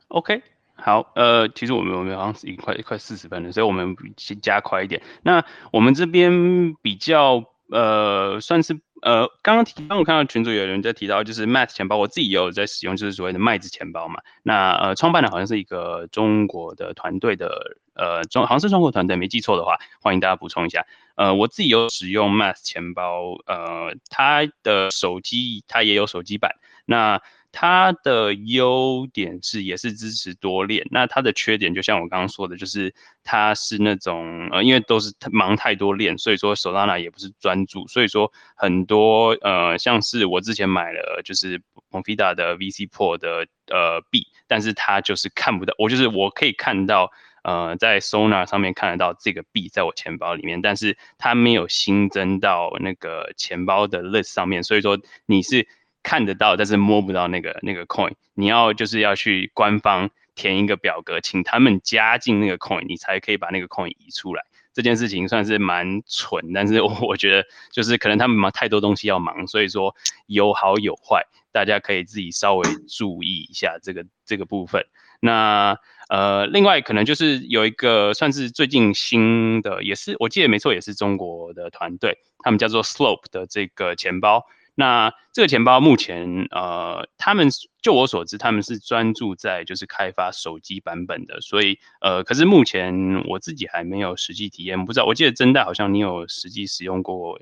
OK。好，呃，其实我们我们好像是一快快四十分了，所以我们先加快一点。那我们这边比较呃，算是呃，刚刚提，刚我看到群主有人在提到，就是 Math 钱包，我自己也有在使用，就是所谓的麦子钱包嘛。那呃，创办的好像是一个中国的团队的，呃，中好像是中国团队，没记错的话，欢迎大家补充一下。呃，我自己有使用 Math 钱包，呃，它的手机它也有手机版，那。它的优点是也是支持多链，那它的缺点就像我刚刚说的，就是它是那种呃，因为都是忙太多链，所以说手拉拿也不是专注，所以说很多呃，像是我之前买了就是 Bonfida 的 VC Pro 的呃币，但是它就是看不到，我就是我可以看到呃在 Sonar 上面看得到这个币在我钱包里面，但是它没有新增到那个钱包的 list 上面，所以说你是。看得到，但是摸不到那个那个 coin，你要就是要去官方填一个表格，请他们加进那个 coin，你才可以把那个 coin 移出来。这件事情算是蛮蠢，但是 我觉得就是可能他们忙太多东西要忙，所以说有好有坏，大家可以自己稍微注意一下这个这个部分。那呃，另外可能就是有一个算是最近新的，也是我记得没错，也是中国的团队，他们叫做 Slope 的这个钱包。那这个钱包目前，呃，他们就我所知，他们是专注在就是开发手机版本的，所以呃，可是目前我自己还没有实际体验，不知道。我记得真代好像你有实际使用过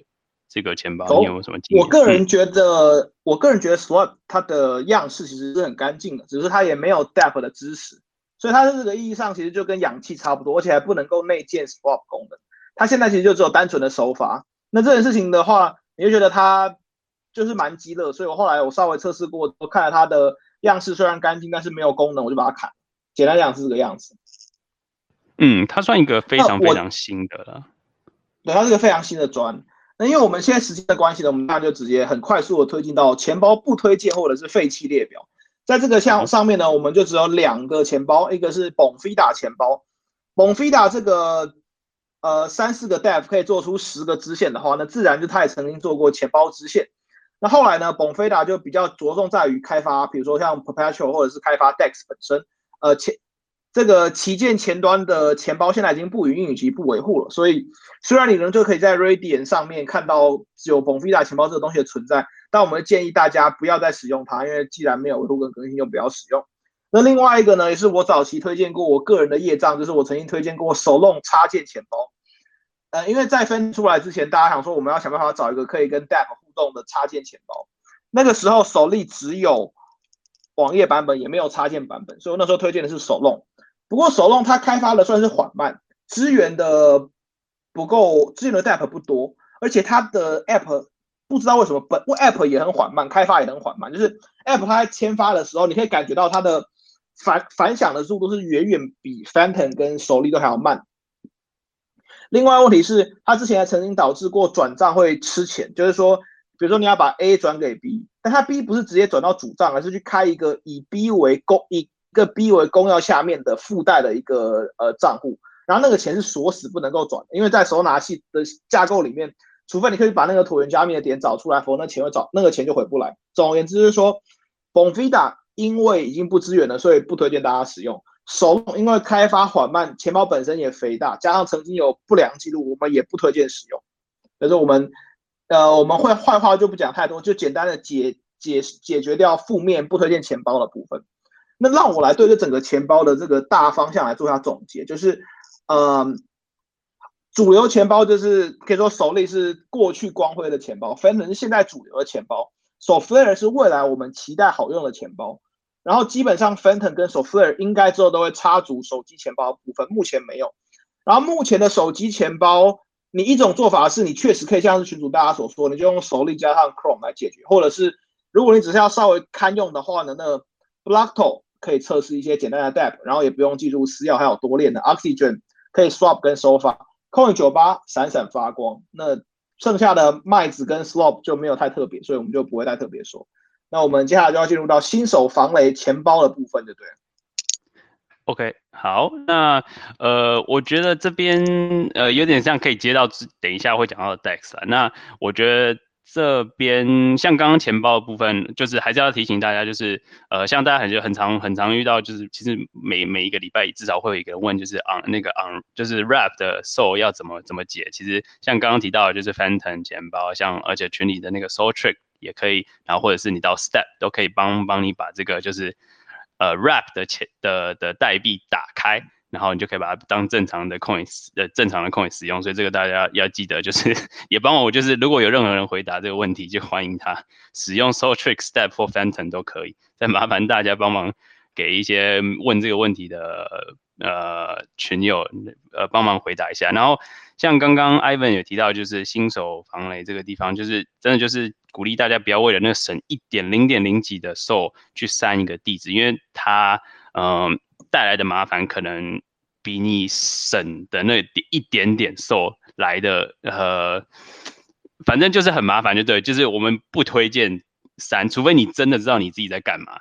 这个钱包，你有什么经验？我个人觉得，我个人觉得 Swap 它的样式其实是很干净的，只是它也没有 Dap 的支持，所以它在这个意义上其实就跟氧气差不多，而且还不能够内建 Swap 功能。它现在其实就只有单纯的手法。那这件事情的话，你就觉得它。就是蛮激乐，所以我后来我稍微测试过，我看了它的样式，虽然干净，但是没有功能，我就把它砍。简单讲是这个样子。嗯，它算一个非常非常新的了。对，它是个非常新的砖。那因为我们现在时间的关系呢，我们那就直接很快速的推进到钱包不推荐或者是废弃列表。在这个项上面呢，我们就只有两个钱包，一个是 Bonfida 钱包。Bonfida 这个呃三四个 Def 可以做出十个支线的话，那自然就他也曾经做过钱包支线。那后来呢？bonfida 就比较着重在于开发，比如说像 perpetual 或者是开发 dex 本身。呃，前这个旗舰前端的钱包现在已经不允许不维护了，所以虽然你仍旧可以在 Radian 上面看到有 bonfida 钱包这个东西的存在，但我们建议大家不要再使用它，因为既然没有维护跟更新，就不要使用。那另外一个呢，也是我早期推荐过我个人的业障，就是我曾经推荐过手弄插件钱包。呃，因为在分出来之前，大家想说我们要想办法找一个可以跟 Dap 动的插件钱包。那个时候手力只有网页版本，也没有插件版本，所以我那时候推荐的是手弄。不过手弄它开发的算是缓慢，资源的不够，资源的 Dap 不多，而且它的 App 不知道为什么本 App 也很缓慢，开发也很缓慢。就是 App 它在签发的时候，你可以感觉到它的反反响的速度是远远比 Phantom 跟手力都还要慢。另外问题是，它之前还曾经导致过转账会吃钱，就是说，比如说你要把 A 转给 B，但它 B 不是直接转到主账，而是去开一个以 B 为公一个 B 为公钥下面的附带的一个呃账户，然后那个钱是锁死不能够转，因为在手拿器的架构里面，除非你可以把那个椭圆加密的点找出来，否则那钱会找那个钱就回不来。总而言之就是说，Bonfida 因为已经不支援了，所以不推荐大家使用。手因为开发缓慢，钱包本身也肥大，加上曾经有不良记录，我们也不推荐使用。但是我们，呃，我们会坏话就不讲太多，就简单的解解解决掉负面不推荐钱包的部分。那让我来对这整个钱包的这个大方向来做一下总结，就是，嗯，主流钱包就是可以说手里是过去光辉的钱包 f a n t o 是现在主流的钱包 s o f l a r 是未来我们期待好用的钱包。然后基本上，Phantom 跟 s o f l a r 应该之后都会插足手机钱包部分，目前没有。然后目前的手机钱包，你一种做法是你确实可以像是群主大家所说，你就用手力加上 Chrome 来解决，或者是如果你只是要稍微堪用的话呢，那 Blockto 可以测试一些简单的 Dap，然后也不用记住私钥，还有多链的 Oxygen 可以 Swap 跟收发，Coin 九八闪闪发光。那剩下的麦子跟 Swap 就没有太特别，所以我们就不会太特别说。那我们接下来就要进入到新手防雷钱包的部分，对不对？OK，好，那呃，我觉得这边呃有点像可以接到，等一下会讲到的 Dex 啊。那我觉得这边像刚刚钱包的部分，就是还是要提醒大家，就是呃，像大家很就很常很常遇到，就是其实每每一个礼拜至少会有一个问，就是 on 那个 on 就是 Wrap 的 Soul 要怎么怎么解。其实像刚刚提到的，就是 Phantom 钱包，像而且群里的那个 Soul Trick。也可以，然后或者是你到 Step 都可以帮帮你把这个就是呃 Wrap 的钱的的代币打开。然后你就可以把它当正常的 coins 呃正常的 coin 使用，所以这个大家要记得，就是 也帮我，就是如果有任何人回答这个问题，就欢迎他使用 Soul Trick Step for Phantom 都可以。再麻烦大家帮忙给一些问这个问题的呃群友呃帮忙回答一下。然后像刚刚 Ivan 有提到，就是新手防雷这个地方，就是真的就是鼓励大家不要为了那省一点零点零几的 SO 去删一个地址，因为它嗯。带来的麻烦可能比你省的那一点点受来的，呃，反正就是很麻烦，就对，就是我们不推荐删，除非你真的知道你自己在干嘛，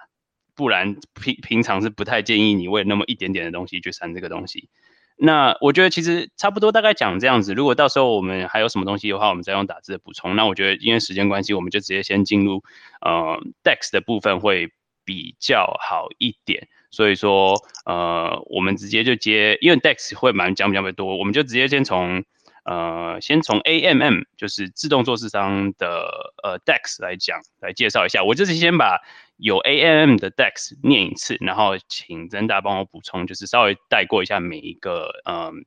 不然平平常是不太建议你为那么一点点的东西去删这个东西。那我觉得其实差不多大概讲这样子，如果到时候我们还有什么东西的话，我们再用打字的补充。那我觉得因为时间关系，我们就直接先进入呃 Dex 的部分会比较好一点。所以说，呃，我们直接就接，因为 Dex 会蛮讲比较多，我们就直接先从，呃，先从 AMM 就是自动做市商的呃 Dex 来讲，来介绍一下。我就是先把有 AM 的 Dex 念一次，然后请曾大帮我补充，就是稍微带过一下每一个嗯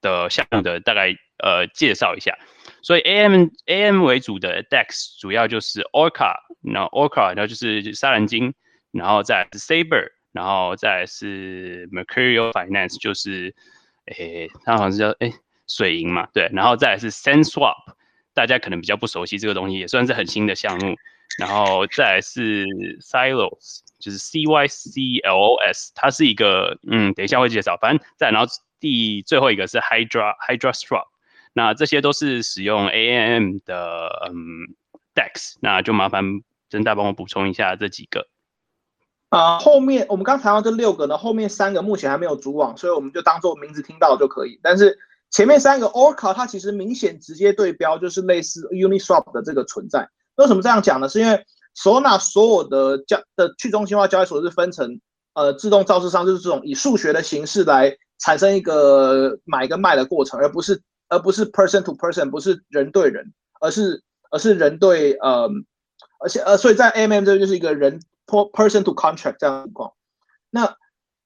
的项目的大概呃介绍一下。所以 AM AM 为主的 Dex 主要就是 Orca，那 Orca，然后就是杀人鲸，然后再是 Saber。然后再是 Mercurial Finance，就是诶，它好像是叫诶水银嘛，对。然后再是 Send Swap，大家可能比较不熟悉这个东西，也算是很新的项目。然后再是 Silos，就是 C Y C L O S，它是一个嗯，等一下会介绍。反正再然后第最后一个是 Hydra Hydra Swap，那这些都是使用 A M M 的嗯 Dex，那就麻烦真大帮我补充一下这几个。啊，后面我们刚谈到这六个呢，后面三个目前还没有组网，所以我们就当做名字听到就可以。但是前面三个 Orca 它其实明显直接对标，就是类似 Uniswap 的这个存在。为什么这样讲呢？是因为 s o n a 所有的交的去中心化交易所是分成呃自动造市商，就是这种以数学的形式来产生一个买跟卖的过程，而不是而不是 person to person，不是人对人，而是而是人对呃，而且呃，所以在 AMM 这边就是一个人。po person to contract 这样的情况，那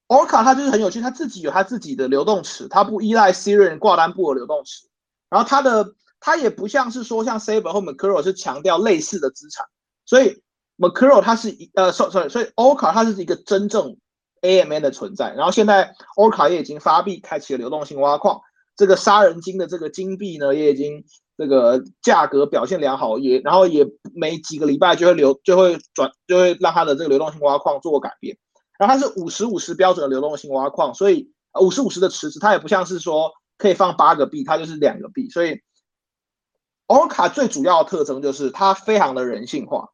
Orca 它就是很有趣，它自己有它自己的流动池，它不依赖 s i r i n 挂单部的流动池，然后它的它也不像是说像 Saber 或 Mercurial 是强调类似的资产，所以 Mercurial 它是一呃，sorry，所以 Orca 它是一个真正 AMN 的存在，然后现在 Orca 也已经发币开启了流动性挖矿，这个杀人金的这个金币呢也已经。这个价格表现良好，也然后也每几个礼拜就会流就会转就会让它的这个流动性挖矿做改变，然后它是五十五十标准的流动性挖矿，所以五十五十的池子它也不像是说可以放八个币，它就是两个币，所以 Orca 最主要的特征就是它非常的人性化，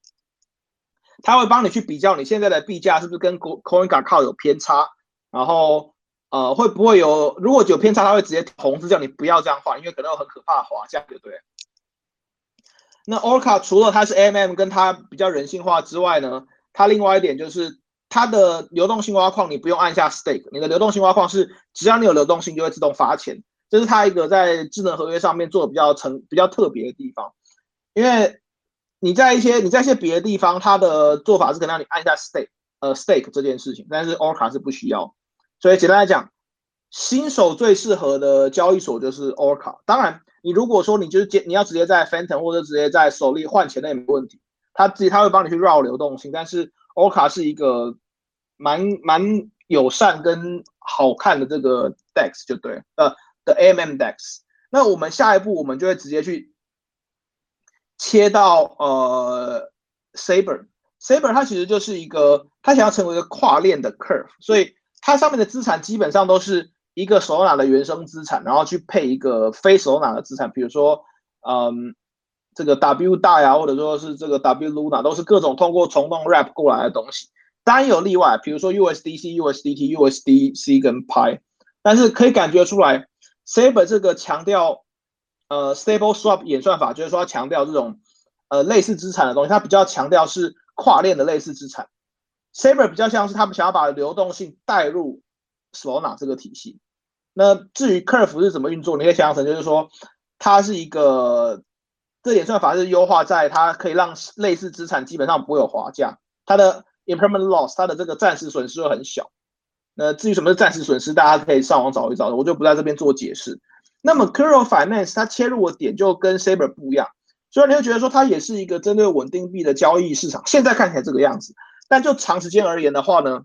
它会帮你去比较你现在的币价是不是跟 CoinGecko 有偏差，然后。呃，会不会有？如果有偏差，它会直接红字叫你不要这样画，因为可能有很可怕的滑价，对不对？那 Orca 除了它是 MM 跟它比较人性化之外呢，它另外一点就是它的流动性挖矿，你不用按下 Stake，你的流动性挖矿是只要你有流动性就会自动发钱，这是它一个在智能合约上面做的比较成比较特别的地方。因为你在一些你在一些别的地方，它的做法是可能让你按一下 Stake，呃，Stake 这件事情，但是 Orca 是不需要。所以简单来讲，新手最适合的交易所就是 Orca。当然，你如果说你就是接你要直接在 Phantom 或者直接在手里换钱，那也没问题。他自己他会帮你去绕流动性，但是 Orca 是一个蛮蛮友善跟好看的这个 Dex 就对，呃的 AMM Dex。那我们下一步我们就会直接去切到呃 Saber。Saber 它其实就是一个，它想要成为一个跨链的 Curve，所以。它上面的资产基本上都是一个首拿的原生资产，然后去配一个非首拿的资产，比如说，嗯，这个 W 大呀，或者说是这个 W Luna，都是各种通过虫洞 wrap 过来的东西。当然有例外，比如说 USDC、USDT、USDC 跟 Pi，但是可以感觉出来，Saber 这个强调呃 Stable Swap 演算法，就是说要强调这种呃类似资产的东西，它比较强调是跨链的类似资产。Saber 比较像是他们想要把流动性带入 Solana 这个体系。那至于 Curve 是怎么运作，你可以想象成就是说，它是一个这演算法是优化在它可以让类似资产基本上不会有滑价，它的 impermanent loss 它的这个暂时损失会很小。那至于什么是暂时损失，大家可以上网找一找，我就不在这边做解释。那么 c u r o Finance 它切入的点就跟 Saber 不一样，虽然你会觉得说它也是一个针对稳定币的交易市场，现在看起来这个样子，但就长时间而言的话呢，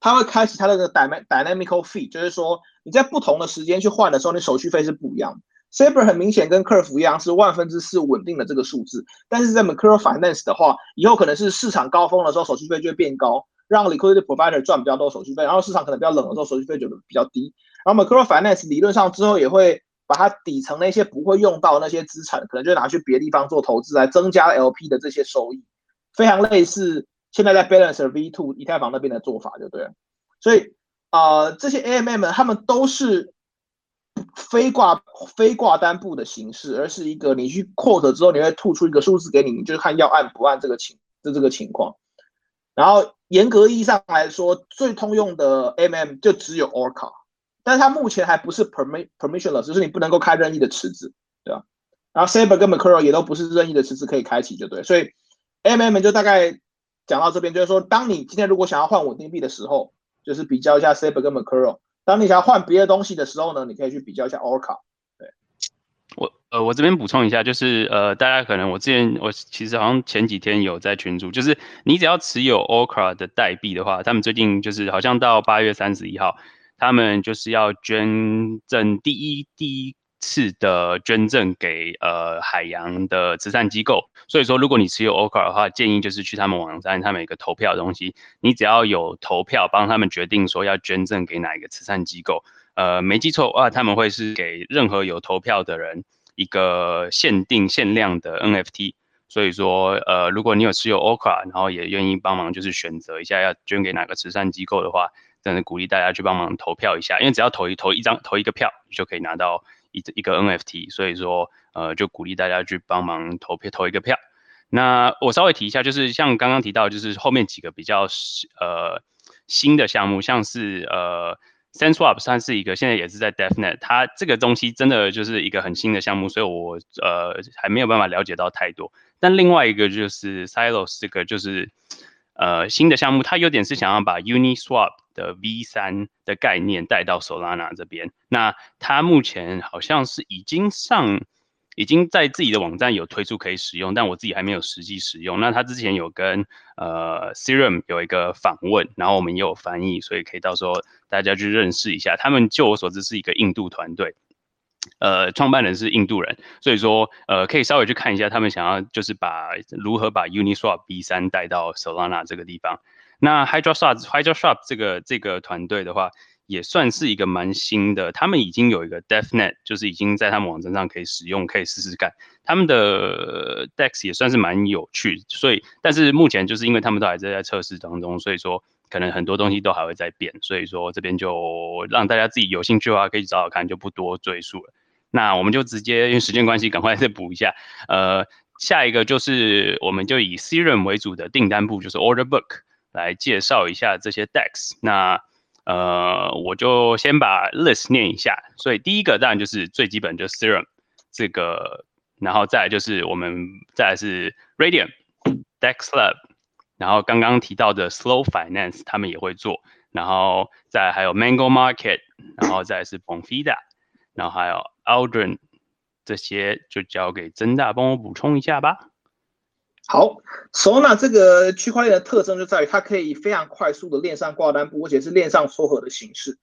它会开启它那个 dynamical fee，就是说你在不同的时间去换的时候，你手续费是不一样的。Saber 很明显跟 Curve 一样是万分之四稳定的这个数字，但是在 Macro Finance 的话，以后可能是市场高峰的时候手续费就会变高，让 Liquidity Provider 赚比较多手续费，然后市场可能比较冷的时候手续费就比较低。然后 Macro Finance 理论上之后也会把它底层那些不会用到那些资产，可能就拿去别地方做投资来增加 LP 的这些收益，非常类似现在在 Balancer V2 以太坊那边的做法，就对了。所以啊，这些 AMM 他们都是。非挂非挂单部的形式，而是一个你去 quote 之后，你会吐出一个数字给你，你就看要按不按这个情就这个情况。然后严格意义上来说，最通用的 MM 就只有 Orca，但是它目前还不是 permission permissionless，就是你不能够开任意的池子，对吧？然后 Saber 跟 Macro 也都不是任意的池子可以开启，就对。所以 MM 就大概讲到这边，就是说，当你今天如果想要换稳定币的时候，就是比较一下 Saber 跟 Macro。当你想要换别的东西的时候呢，你可以去比较一下 Orca。我呃，我这边补充一下，就是呃，大家可能我之前我其实好像前几天有在群组，就是你只要持有 Okra 的代币的话，他们最近就是好像到八月三十一号，他们就是要捐赠第一第一。次的捐赠给呃海洋的慈善机构，所以说如果你持有 o c a 的话，建议就是去他们网站，他们有个投票的东西，你只要有投票帮他们决定说要捐赠给哪一个慈善机构，呃没记错啊，他们会是给任何有投票的人一个限定限量的 NFT，所以说呃如果你有持有 o c a 然后也愿意帮忙就是选择一下要捐给哪个慈善机构的话，真的鼓励大家去帮忙投票一下，因为只要投一投一张投一个票，就可以拿到。一一个 NFT，所以说，呃，就鼓励大家去帮忙投票投一个票。那我稍微提一下，就是像刚刚提到，就是后面几个比较呃新的项目，像是呃 SenseSwap 算是一个现在也是在 DevNet，它这个东西真的就是一个很新的项目，所以我呃还没有办法了解到太多。但另外一个就是 Silos 这个就是呃新的项目，它有点是想要把 Uniswap。的 V 三的概念带到 Solana 这边，那它目前好像是已经上，已经在自己的网站有推出可以使用，但我自己还没有实际使用。那他之前有跟呃 Serum 有一个访问，然后我们也有翻译，所以可以到时候大家去认识一下。他们就我所知是一个印度团队，呃，创办人是印度人，所以说呃可以稍微去看一下他们想要就是把如何把 Uniswap V 三带到 Solana 这个地方。那 h y d r o s h o p h y d r o s h o p 这个这个团队的话，也算是一个蛮新的。他们已经有一个 DevNet，就是已经在他们网站上可以使用，可以试试看。他们的 Dex 也算是蛮有趣，所以但是目前就是因为他们都还在在测试当中，所以说可能很多东西都还会在变。所以说这边就让大家自己有兴趣的话可以找找看，就不多赘述了。那我们就直接因为时间关系，赶快再补一下。呃，下一个就是我们就以 Serum 为主的订单部，就是 Order Book。来介绍一下这些 DEX，那呃，我就先把 list 念一下。所以第一个当然就是最基本，就是 Serum 这个，然后再就是我们再来是 Radium、DEX Lab，然后刚刚提到的 Slow Finance 他们也会做，然后再还有 Mango Market，然后再是 Bonfida，然后还有 Aldrin，这些就交给曾大帮我补充一下吧。好，Solana 这个区块链的特征就在于它可以非常快速的链上挂单，而且是链上撮合的形式。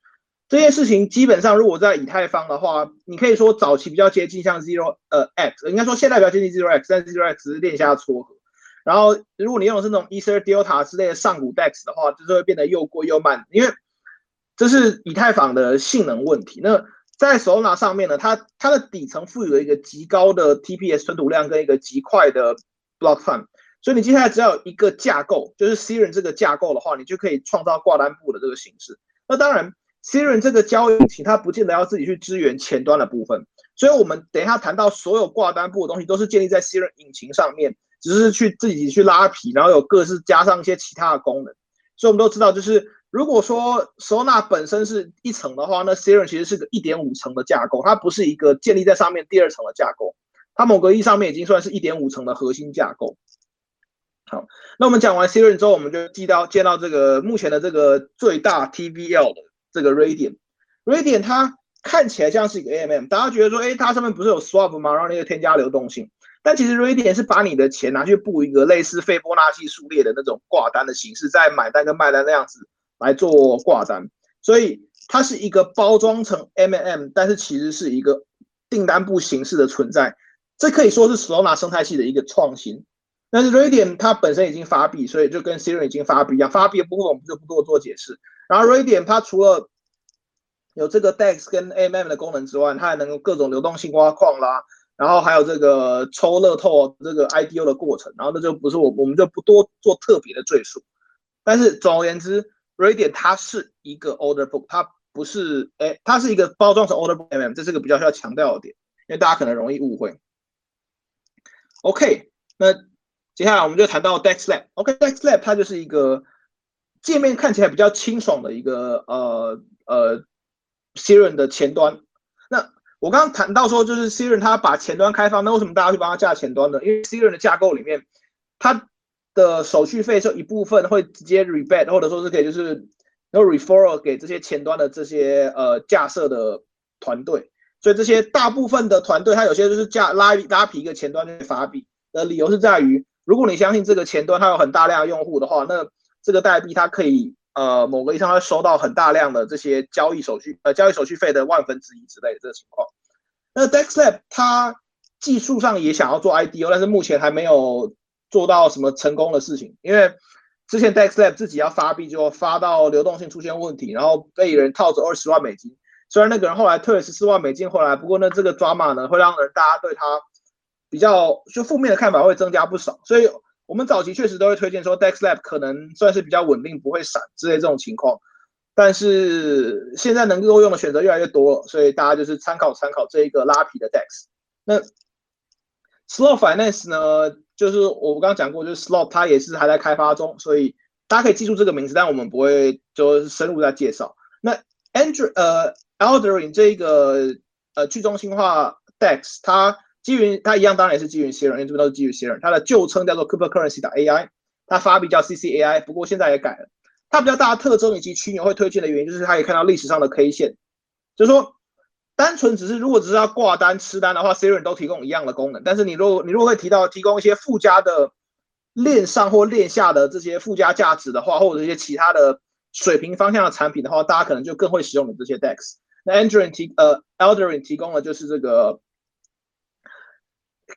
这件事情基本上，如果在以太坊的话，你可以说早期比较接近像 Zero 呃 X，应该说现在比较接近 Zero X，但 Zero X 是链下撮合。然后如果你用的是那种 Ether Delta 之类的上古 DEX 的话，就是会变得又贵又慢，因为这是以太坊的性能问题。那在 Solana 上面呢，它它的底层赋予了一个极高的 TPS 存储量跟一个极快的。block time，所以你接下来只要有一个架构，就是 Serum 这个架构的话，你就可以创造挂单部的这个形式。那当然，Serum 这个交易引擎它不见得要自己去支援前端的部分，所以我们等一下谈到所有挂单部的东西都是建立在 Serum 引擎上面，只是去自己去拉皮，然后有各式加上一些其他的功能。所以我们都知道，就是如果说 Solana 本身是一层的话，那 Serum 其实是个一点五层的架构，它不是一个建立在上面第二层的架构。它某个意义上面已经算是一点五层的核心架构。好，那我们讲完 Siren 之后，我们就记到见到这个目前的这个最大 TVL 的这个 Radian。Radian 它看起来像是一个 AMM，大家觉得说，哎，它上面不是有 Swap 吗？然后那个添加流动性，但其实 Radiant 是把你的钱拿去布一个类似斐波那契数列的那种挂单的形式，在买单跟卖单那样子来做挂单，所以它是一个包装成 MM，但是其实是一个订单部形式的存在，这可以说是 Solana 生态系的一个创新。但是 Radiant 它本身已经发币，所以就跟 Siren 已经发币一样，发币的部分我们就不多做解释。然后 Radiant 它除了有这个 DEX 跟 MM 的功能之外，它还能够各种流动性挖矿啦，然后还有这个抽乐透这个 IDO 的过程。然后那就不是我我们就不多做特别的赘述。但是总而言之，Radiant 它是一个 Order Book，它不是哎，它是一个包装成 Order Book MM，这是个比较需要强调的点，因为大家可能容易误会。OK，那。接下来我们就谈到 DexLab。OK，DexLab 它就是一个界面看起来比较清爽的一个呃呃 Siren 的前端。我刚刚谈到说，就是 Siren 它把前端开放，那为什么大家去帮它架前端呢？因为 Siren 的架构里面，它的手续费是一部分会直接 rebate，或者说是可以就是然后 referral 给这些前端的这些呃架设的团队。所以这些大部分的团队，它有些就是架拉拉皮一个前端去发币的理由是在于。如果你相信这个前端它有很大量的用户的话，那这个代币它可以呃某个意义上会收到很大量的这些交易手续呃交易手续费的万分之一之类的这个情况。那 DexLab 它技术上也想要做 IDO，但是目前还没有做到什么成功的事情，因为之前 DexLab 自己要发币就发到流动性出现问题，然后被人套着二十万美金，虽然那个人后来退了十四万美金回来，不过呢这个抓马呢会让人大家对他。比较就负面的看法会增加不少，所以我们早期确实都会推荐说 DexLab 可能算是比较稳定，不会闪之类这种情况。但是现在能够用的选择越来越多，所以大家就是参考参考这一个拉皮的 Dex。那 Slot Finance 呢，就是我刚刚讲过，就是 Slot 它也是还在开发中，所以大家可以记住这个名字，但我们不会就深入再介绍。那 Andrew 呃 Alderin 这一个呃去中心化 Dex 它。基于它一样，当然也是基于 Serum，因为这边都是基于 Serum。它的旧称叫做 Cooper Currency 的 AI，它发币叫 CCAI，不过现在也改了。它比较大的特征以及区牛会推荐的原因，就是它可以看到历史上的 K 线，就是说，单纯只是如果只是要挂单吃单的话，Serum 都提供一样的功能。但是你如果你如果会提到提供一些附加的链上或链下的这些附加价值的话，或者一些其他的水平方向的产品的话，大家可能就更会使用你这些 DEX。那 Andrew 提呃 Elderin 提供的就是这个。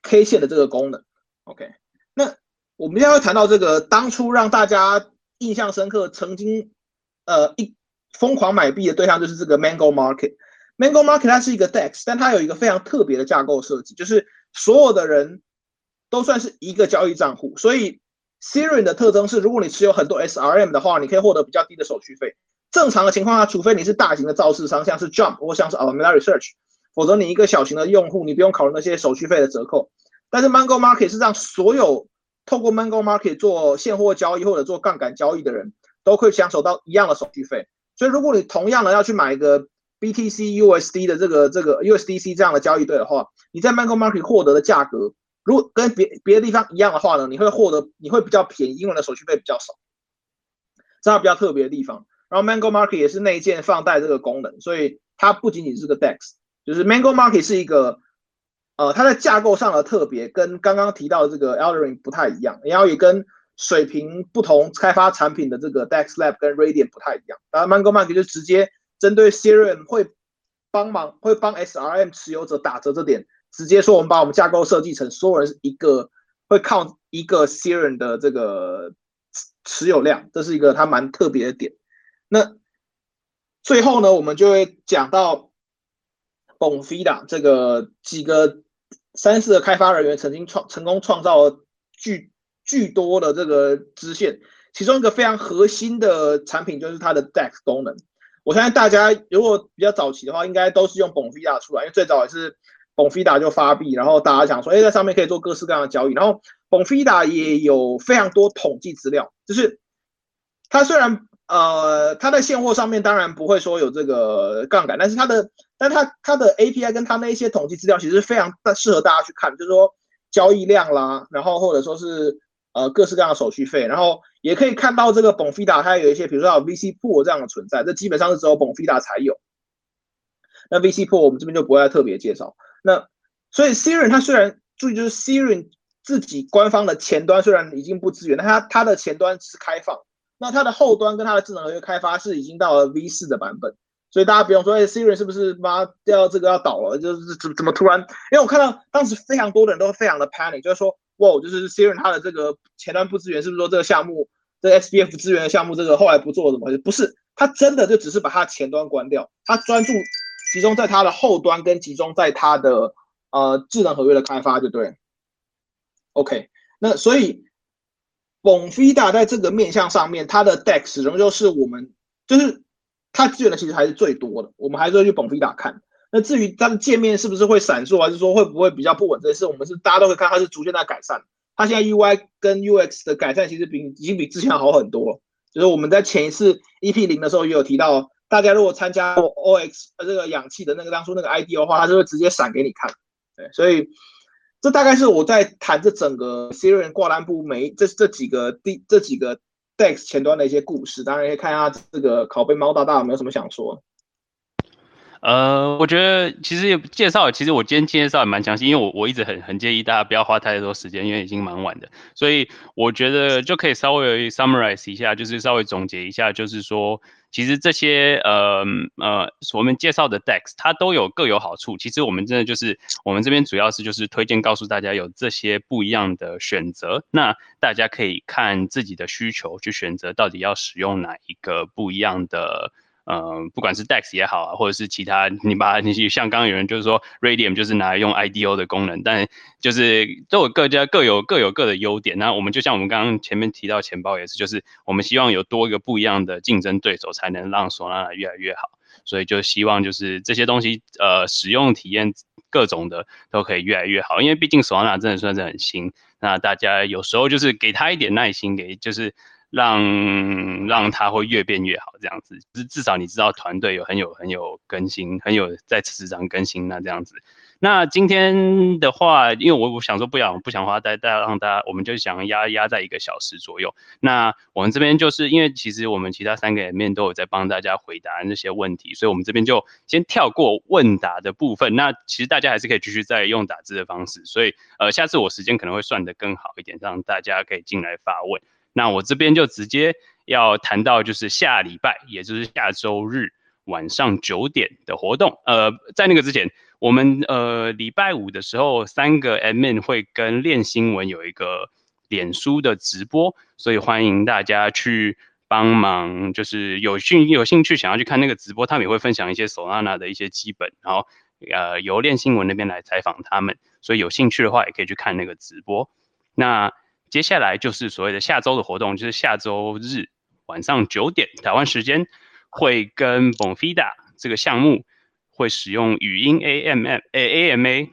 K 线的这个功能，OK，那我们现在会谈到这个当初让大家印象深刻、曾经呃一疯狂买币的对象就是这个 Mango Market。Mango Market 它是一个 DEX，但它有一个非常特别的架构设计，就是所有的人都算是一个交易账户。所以 SIRIN 的特征是，如果你持有很多 SRM 的话，你可以获得比较低的手续费。正常的情况下，除非你是大型的造市商，像是 Jump 或像是 Alameda Research。否则你一个小型的用户，你不用考虑那些手续费的折扣。但是 Mango Market 是让所有透过 Mango Market 做现货交易或者做杠杆交易的人都可以享受到一样的手续费。所以如果你同样的要去买一个 BTC USD 的这个这个 USDC 这样的交易对的话，你在 Mango Market 获得的价格，如果跟别别的地方一样的话呢，你会获得你会比较便宜，因为的手续费比较少，这是比较特别的地方。然后 Mango Market 也是内建放贷这个功能，所以它不仅仅是个 DEX。就是 Mango Market 是一个，呃，它在架构上的特别跟刚刚提到的这个 Eldering 不太一样，然后也跟水平不同开发产品的这个 Dex Lab 跟 Radiant 不太一样。然后 Mango Market 就直接针对 Serum 会帮忙会帮 SRM 持有者打折这点，直接说我们把我们架构设计成所有人一个会靠一个 Serum 的这个持有量，这是一个它蛮特别的点。那最后呢，我们就会讲到。B o f i d a 这个几个三四的开发人员曾经创成功创造了巨巨多的这个支线，其中一个非常核心的产品就是它的 DEX 功能。我相信大家如果比较早期的话，应该都是用 b o f i d a 出来，因为最早也是 b o f i d a 就发币，然后大家想说，哎，在上面可以做各式各样的交易。然后 b o f i d a 也有非常多统计资料，就是它虽然。呃，它在现货上面当然不会说有这个杠杆，但是它的，但它它的 API 跟它那一些统计资料其实非常适合大家去看，就是说交易量啦，然后或者说是呃各式各样的手续费，然后也可以看到这个 Bonfida 它有一些，比如说 VC pool 这样的存在，这基本上是只有 Bonfida 才有。那 VC pool 我们这边就不会特别介绍。那所以 Siren 它虽然注意就是 Siren 自己官方的前端虽然已经不支援，但它它的前端是开放，那它的后端跟它的智能合约开发是已经到了 V 四的版本。所以大家不用说，哎，Siri 是不是妈要这个要倒了？就是怎怎么突然？因为我看到当时非常多的人都非常的 panic，就是说，哇，就是 Siri 它的这个前端不支援，是不是说这个项目，这 SBF 支援的项目这个后来不做怎么回事？不是，它真的就只是把它前端关掉，它专注集中在它的后端跟集中在它的呃智能合约的开发，就对。OK，那所以 Bonfida 在这个面向上面，它的 DEX 仍旧是我们就是。它资源的其实还是最多的，我们还是会去蹦飞打看。那至于它的界面是不是会闪烁，还是说会不会比较不稳，这些事我们是大家都会看，它是逐渐在改善。它现在 UI 跟 UX 的改善其实比已经比之前好很多。就是我们在前一次 EP 零的时候也有提到，大家如果参加 OX 呃这个氧气的那个当初那个 ID 的话，它就会直接闪给你看。对，所以这大概是我在谈这整个 Siri 挂单部每这这几个第这几个。Dex 前端的一些故事，当然可以看一下这个拷贝猫大大有没有什么想说。呃，我觉得其实介绍，其实我今天介绍也蛮详细，因为我我一直很很建议大家不要花太多时间，因为已经蛮晚的，所以我觉得就可以稍微 summarize 一下，就是稍微总结一下，就是说。其实这些呃呃，我们介绍的 DEX 它都有各有好处。其实我们真的就是我们这边主要是就是推荐告诉大家有这些不一样的选择，那大家可以看自己的需求去选择到底要使用哪一个不一样的。呃，不管是 DEX 也好啊，或者是其他，你把你像刚刚有人就是说 Radium 就是拿来用 IDO 的功能，但就是都有各家各有各有各的优点。那我们就像我们刚刚前面提到钱包也是，就是我们希望有多一个不一样的竞争对手，才能让索拉越来越好。所以就希望就是这些东西，呃，使用体验各种的都可以越来越好。因为毕竟索拉真的算是很新，那大家有时候就是给他一点耐心，给就是。让让它会越变越好，这样子，至至少你知道团队有很有很有更新，很有在时常更新，那这样子。那今天的话，因为我我想说不想不想花大大让大家，我们就想压压在一个小时左右。那我们这边就是因为其实我们其他三个面都有在帮大家回答那些问题，所以我们这边就先跳过问答的部分。那其实大家还是可以继续再用打字的方式，所以呃下次我时间可能会算得更好一点，让大家可以进来发问。那我这边就直接要谈到，就是下礼拜，也就是下周日晚上九点的活动。呃，在那个之前，我们呃礼拜五的时候，三个 M N 会跟练新闻有一个脸书的直播，所以欢迎大家去帮忙。就是有兴有兴趣想要去看那个直播，他们也会分享一些 Solana 的一些基本，然后呃由练新闻那边来采访他们，所以有兴趣的话也可以去看那个直播。那接下来就是所谓的下周的活动，就是下周日晚上九点台湾时间，会跟 Bonfida 这个项目会使用语音 AMM A AMA，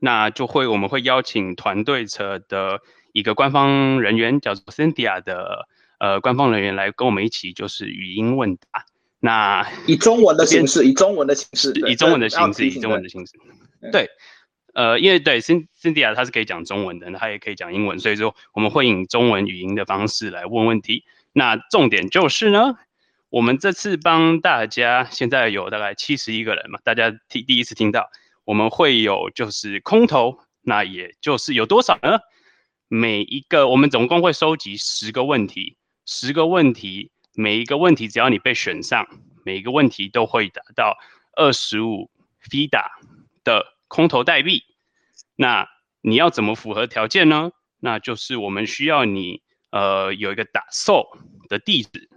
那就会我们会邀请团队侧的一个官方人员叫做 Cynthia 的呃官方人员来跟我们一起就是语音问答，那以中文的形式，以中文的形式，以中文的形式，以中文的形式，对。呃，因为对辛辛迪亚他是可以讲中文的，他也可以讲英文，所以说我们会以中文语音的方式来问问题。那重点就是呢，我们这次帮大家现在有大概七十一个人嘛，大家第第一次听到，我们会有就是空投，那也就是有多少呢？每一个我们总共会收集十个问题，十个问题，每一个问题只要你被选上，每一个问题都会达到二十五 FIDA 的。空投代币，那你要怎么符合条件呢？那就是我们需要你呃有一个打 so 的地址，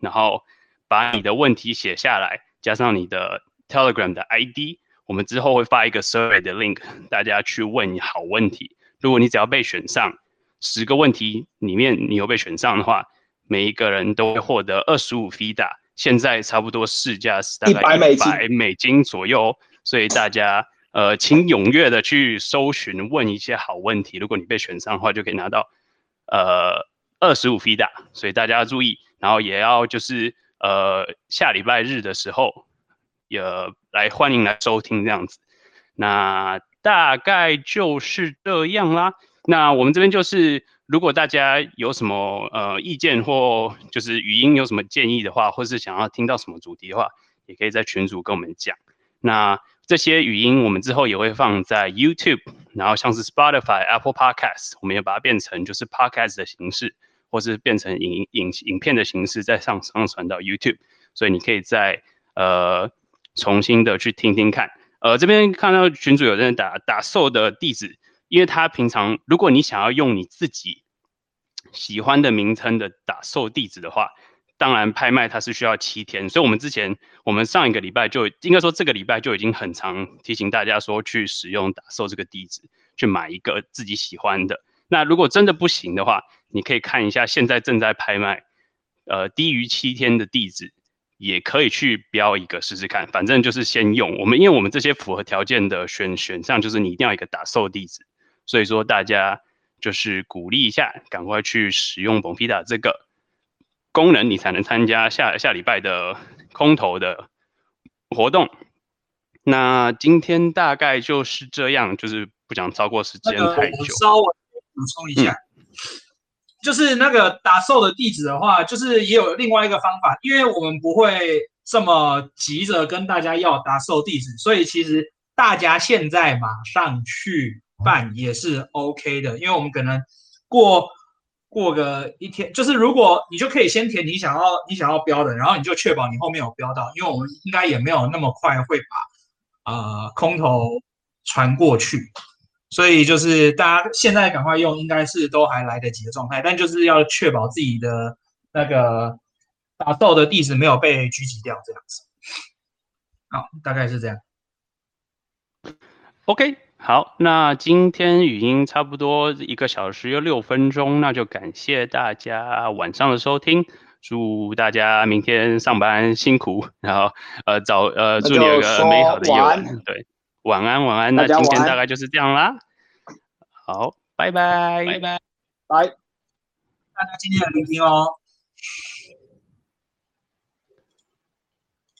然后把你的问题写下来，加上你的 Telegram 的 ID，我们之后会发一个 survey 的 link，大家去问好问题。如果你只要被选上，十个问题里面你有被选上的话，每一个人都会获得二十五 FIDA，现在差不多市价是大概一百美金左右，所以大家。呃，请踊跃的去搜寻，问一些好问题。如果你被选上的话，就可以拿到呃二十五 FIDA。所以大家要注意，然后也要就是呃下礼拜日的时候也来欢迎来收听这样子。那大概就是这样啦。那我们这边就是，如果大家有什么呃意见或就是语音有什么建议的话，或是想要听到什么主题的话，也可以在群组跟我们讲。那这些语音我们之后也会放在 YouTube，然后像是 Spotify、Apple Podcast，我们也把它变成就是 Podcast 的形式，或是变成影影影片的形式再上上传到 YouTube，所以你可以再呃重新的去听听看。呃，这边看到群主有人打打售的地址，因为他平常如果你想要用你自己喜欢的名称的打售地址的话，当然拍卖它是需要七天，所以我们之前我们上一个礼拜就应该说这个礼拜就已经很常提醒大家说去使用打售这个地址去买一个自己喜欢的。那如果真的不行的话，你可以看一下现在正在拍卖，呃低于七天的地址。也可以去标一个试试看，反正就是先用我们，因为我们这些符合条件的选选项，就是你一定要一个打售地址，所以说大家就是鼓励一下，赶快去使用 b o n p i t a 这个功能，你才能参加下下礼拜的空投的活动。那今天大概就是这样，就是不想超过时间太久。稍微补充一下。就是那个打售的地址的话，就是也有另外一个方法，因为我们不会这么急着跟大家要打售地址，所以其实大家现在马上去办也是 OK 的，因为我们可能过过个一天，就是如果你就可以先填你想要你想要标的，然后你就确保你后面有标到，因为我们应该也没有那么快会把呃空头传过去。所以就是大家现在赶快用，应该是都还来得及的状态，但就是要确保自己的那个打斗的地址没有被狙击掉，这样子。好，大概是这样。OK，好，那今天语音差不多一个小时又六分钟，那就感谢大家晚上的收听，祝大家明天上班辛苦，然后呃早呃祝你有个美好的夜晚，对。晚安，晚安。那今天大概就是这样啦。好，拜拜，拜拜，拜。大家今天的聆听哦。